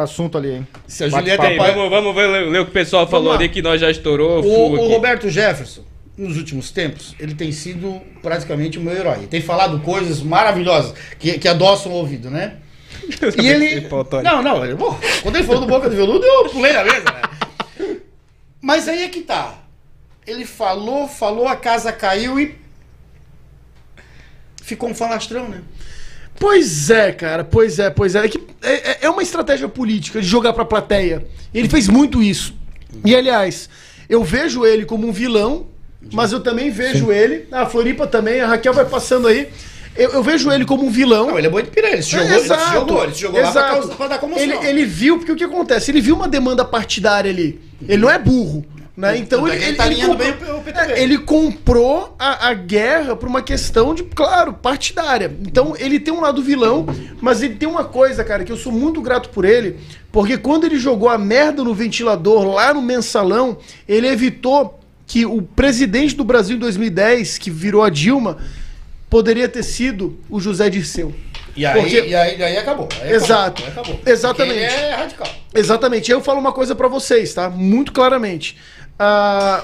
assunto ali, hein. Se a Juliette vamos, ler o que o pessoal falou ali que nós já estourou. O, aqui. Roberto Jefferson, nos últimos tempos, ele tem sido praticamente o meu herói. Ele tem falado coisas maravilhosas que, que adoçam o ouvido, né? E ele. Pautório. Não, não, ele, pô, quando ele falou do Boca do Veludo, eu pulei na mesa, né? Mas aí é que tá. Ele falou, falou, a casa caiu e. Ficou um falastrão, né? Pois é, cara, pois é, pois é. É, que é, é uma estratégia política de jogar pra plateia. Ele fez muito isso. E aliás, eu vejo ele como um vilão, mas eu também vejo ele. A Floripa também, a Raquel vai passando aí. Eu, eu vejo ele como um vilão. Não, ele é bom de piranha, ele se jogou, É, ele se jogou, ele se jogou lá pra, exato. causar- pra dar comoção. Ele, ele viu, porque o que acontece? Ele viu uma demanda partidária ali. Ele não é burro. Né? Então Tanto é ele, ele tá ele comprou. É, ele comprou a, a guerra por uma questão de, claro, partidária. Então ele tem um lado vilão, mas ele tem uma coisa, cara, que eu sou muito grato por ele, porque quando ele jogou a merda no ventilador lá no mensalão, ele evitou que o presidente do Brasil em 2010, que virou a Dilma, poderia ter sido o José Dirceu. E aí, Porque- e aí, aí acabou. aí Exato. acabou. Exatamente. Porque ele é radical. Exatamente. Eu falo uma coisa pra vocês, tá? Muito claramente. Ah,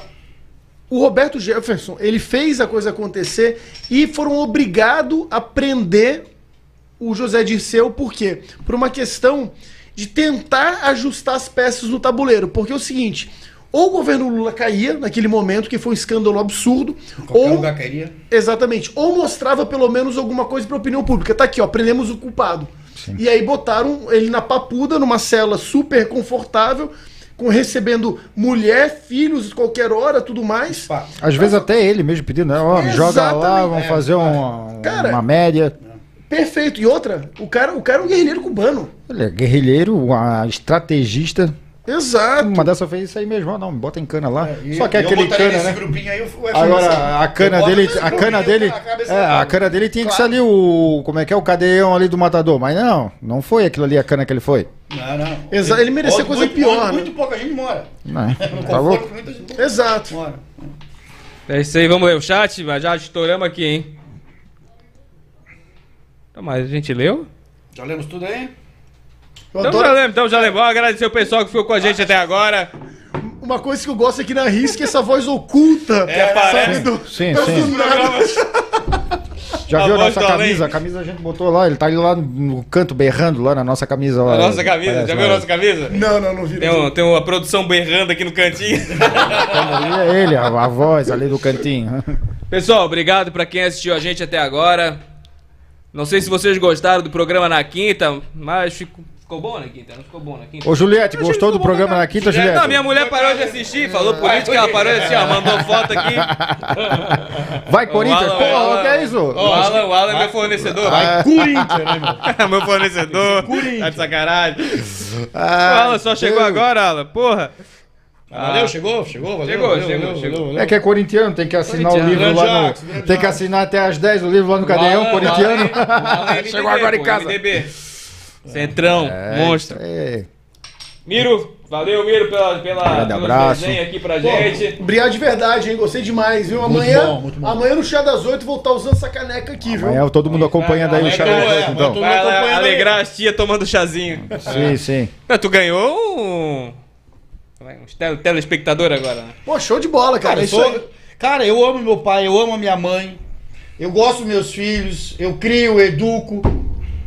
o Roberto Jefferson, ele fez a coisa acontecer e foram obrigados a prender o José Dirceu, por quê? Por uma questão de tentar ajustar as peças no tabuleiro. Porque é o seguinte, ou o governo Lula caía naquele momento, que foi um escândalo absurdo, Qualquer ou lugar cairia. Exatamente. Ou mostrava pelo menos alguma coisa pra opinião pública. Tá aqui, ó, prendemos o culpado. E aí botaram ele na papuda, numa cela super confortável, com recebendo mulher, filhos, qualquer hora, tudo mais. Pá. Às vezes até ele mesmo pedindo, né? Ó, joga lá, vamos É, fazer uma, Cara, uma média. Perfeito. E outra, o cara, o cara é um guerrilheiro cubano. Ele é guerrilheiro, uma estrategista. Exato. Uma dessa fez isso aí mesmo, ó, não, bota em cana lá. E- Só que é eu aquele cana, nesse né? grupinho aí, Agora, a cana dele, a cana dele, é, a cana dele tinha que ser Claro. ali o, como é que é, o cadeião ali do matador, mas não, não foi aquilo ali a cana que ele foi. Não, não. Exa- ele merecia coisa muito, pior, onde né? Muito pouca gente mora. Não, No tá louco? que muita gente Exato. mora. É isso aí, vamos ler o chat, já estouramos aqui, hein? Então, mas a gente leu? Já lemos tudo aí? Eu Então adoro- já lemos, então já lemos. Vamos agradecer o pessoal que ficou com a gente até agora. Uma coisa que eu gosto aqui na risca é essa voz oculta. É, parece. sabe, do- Sim, do sim. nada. Já A viu a nossa além. camisa? A camisa a gente botou lá, ele tá ali lá no canto berrando lá na nossa camisa lá. A nossa camisa, Parece já viu a nossa camisa? Não, não, não vi. Tem, um, tem uma produção berrando aqui no cantinho. Ali é ele, a, a voz ali do cantinho. Pessoal, obrigado pra quem assistiu a gente até agora. Não sei se vocês gostaram do programa na quinta, mas ficou, ficou bom na quinta, não ficou bom na quinta? Ô Juliette, gostou do programa na quinta, Juliette? Não, minha mulher parou de assistir, falou política, ela parou de assistir, ó, mandou foto aqui. Vai, Corinthians, O porra, o o que é isso? O Alan, o Alan é meu fornecedor. Ah, Corinthians, né, meu? meu fornecedor. Tá de sacanagem. O ah, Alan só chegou Deus. agora, Alan. Porra. Valeu, chegou, chegou, valeu. Chegou, valeu, chegou, valeu, chegou. valeu, É que é corintiano, tem que assinar o livro lá no. Tem que assinar até às 10 o livro lá no Cadeião, Alan- corintiano. o o é Chegou agora em casa. MDB. Centrão, monstro. É, Miro, valeu, Miro, pela, pela, Grande pelo abraço. desenho aqui pra gente. Obrigado de verdade, hein? Gostei demais, viu? Muito Amanhã, bom, muito bom. amanhã no chá das oito vou estar usando essa caneca aqui, viu? amanhã todo mundo acompanhando aí o Amanhã chá das é, oito, então. todo- Vai lá alegrar as tia tomando chazinho. Sim, sim. Ah, tu ganhou um... Vai, um tel- telespectador agora. né? Pô, show de bola, cara. Cara, é isso sou- aí. cara, eu amo meu pai, eu amo a minha mãe, eu gosto dos meus filhos, eu crio, educo.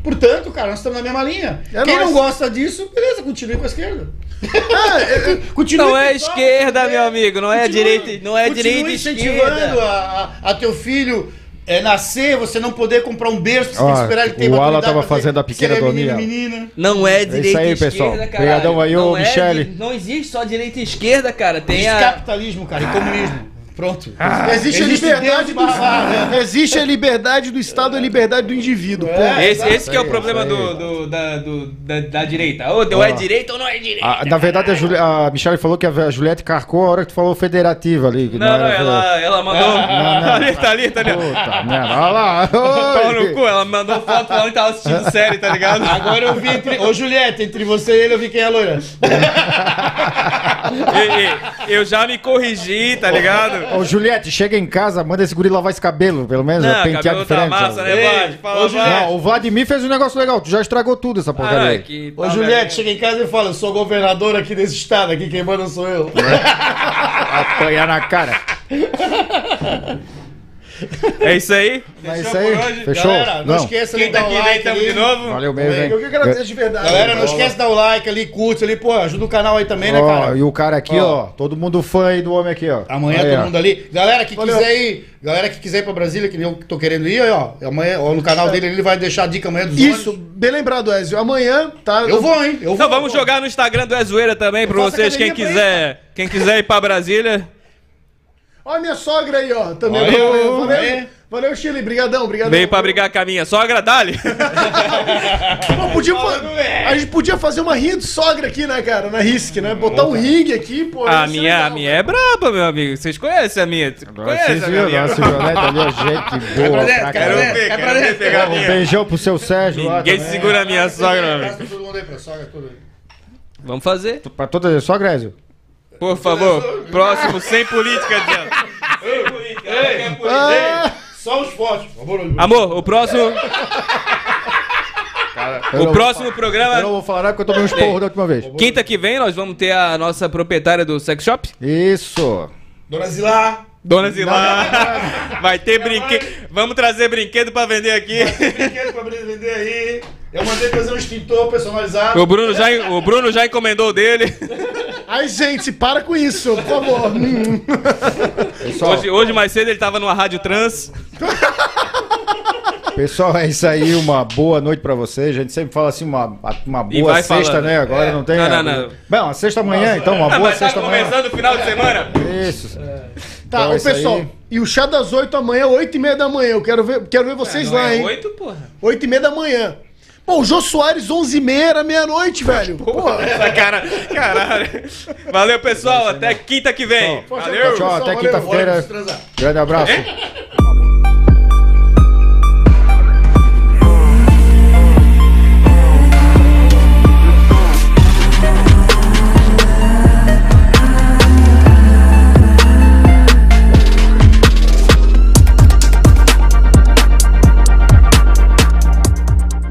Portanto, cara, nós estamos na mesma linha. É Quem nóis. não gosta disso, beleza, continue com a esquerda. continue Não é pessoal, esquerda, meu amigo, não é continue- direita, não é direita e incentivando esquerda. a, a, a teu filho é, nascer, você não poder comprar um berço, você Ó, tem que esperar ele ter o Alan maturidade tava fazendo a pequena ele é menino Doninha. ou menina. Não é isso direita aí, e esquerda, pessoal. cara. Obrigadão aí, ô, não, é Michele. não existe só direita e esquerda, cara. Tem Existe a. capitalismo, cara, e comunismo. Pronto. Existe, Existe a liberdade Deus do barra- Existe a liberdade do Estado e a liberdade do indivíduo. É. Esse, esse que é o problema do, do- da, do- da, da direita. Ou ou é direita ou não é direita. Ah, na verdade, a, Juli... a Michelle falou que a Juliette carcou a hora que tu falou federativa ali. Não, não, era- ela, ela mandou. ali, tá ali, tá ali. Puta merda, olha lá. Pau no cu, ela mandou foto falando que tava assistindo série, tá ligado? Agora eu vi entre. Ô, Juliette, entre você e ele, eu vi quem é a loira. E- e- eu já me corrigi, tá ligado? Ô, Juliette, chega em casa, manda esse guri lavar esse cabelo, pelo menos. Não, pentear cabelo tá diferente. massa, sabe? né, Ei, Vlad? Fala, ô, Vlad. Não, o Vladimir fez um negócio legal, tu já estragou tudo essa porcaria. Ah, aí. que Ô, tá Juliette, chega em casa e fala: eu sou governador aqui desse estado, aqui quem manda sou eu. Apanhar na cara. É isso aí? Mas isso aí, fechou? Galera, não, não. esqueça de dar o like tamo ali. de novo. Valeu mesmo, Eu hein? que agradeço de verdade. Galera, não esquece de dar o like ali, curte ali, pô, ajuda o canal aí também, né, Ó, cara? e o cara aqui, Ó. ó, todo mundo fã aí do homem aqui, ó. Amanhã Aí, todo mundo ali. Galera que Valeu. quiser ir, galera que quiser ir pra Brasília, que nem eu tô querendo ir, ó. Amanhã, ó, no canal dele ele vai deixar a dica amanhã dos Isso, ônibus. bem lembrado, Ezio. Amanhã, tá? Eu vou, hein? Eu vou. Então vamos jogar no Instagram do Ezoeira também, pra vocês, quem quiser, quem quiser ir pra Brasília. Olha a minha sogra aí, ó. Também. Valeu, valeu, valeu. valeu, Chile. Brigadão, brigadão. Veio pra brigar com a minha sogra, Dali. Pô, podia fa- a gente podia fazer uma rinha de sogra aqui, né, cara? Na Risk, né? Botar um ringue aqui, pô. A ser minha, a legal, minha cara. é braba, meu amigo. Vocês conhecem a minha? Conhecem Vocês a viram, minha? nossa Violeta ali, ó, gente boa. dentro, pra quero Quero ver, Cai pra quero ver pegar a Um minha. beijão pro seu Sérgio lá Ninguém também. segura a minha sogra, meu amigo. Todo mundo aí, pra sogra, tudo aí. Vamos fazer. Pra toda só Grésio. Por favor, próximo sem política, Diana. Sem política. Ah, Só os fortes. por favor. Amor, o próximo, Eu o próximo Eu não programa, vou falar nada porque eu tomei uns porros da última vez. quinta que vem, nós vamos ter a nossa proprietária do sex shop, Isso. Dona Zilá. Dona Zilá. Vai ter brinquedo. Vamos trazer brinquedo pra vender aqui. Brinquedo pra vender aí. Eu mandei fazer um extintor personalizado. O Bruno já, o Bruno já encomendou o dele. Ai, gente, para com isso, por favor. Hum. Pessoal, Hoje, hoje mais cedo ele tava numa rádio trans. pessoal, é isso aí. Uma boa noite pra vocês. A gente sempre fala assim, uma, uma E boa vai sexta, falando. né? Agora É. não tem. Não, não, não. Bom, a sexta amanhã, então, uma Ah, boa mas tá sexta amanhã. começando o final de semana. Isso. Tá, Então é ô isso aí. pessoal, e o chá das 8 amanhã, 8 e meia da manhã. Eu quero ver, quero ver vocês Não lá, é hein? oito, porra. 8 e meia da manhã. Pô, o Jô Soares, 11 e meia, era meia-noite, velho. Porra. Essa cara, caralho. Valeu, pessoal. Até quinta que vem. Valeu. Tchau, até quinta-feira. Grande abraço.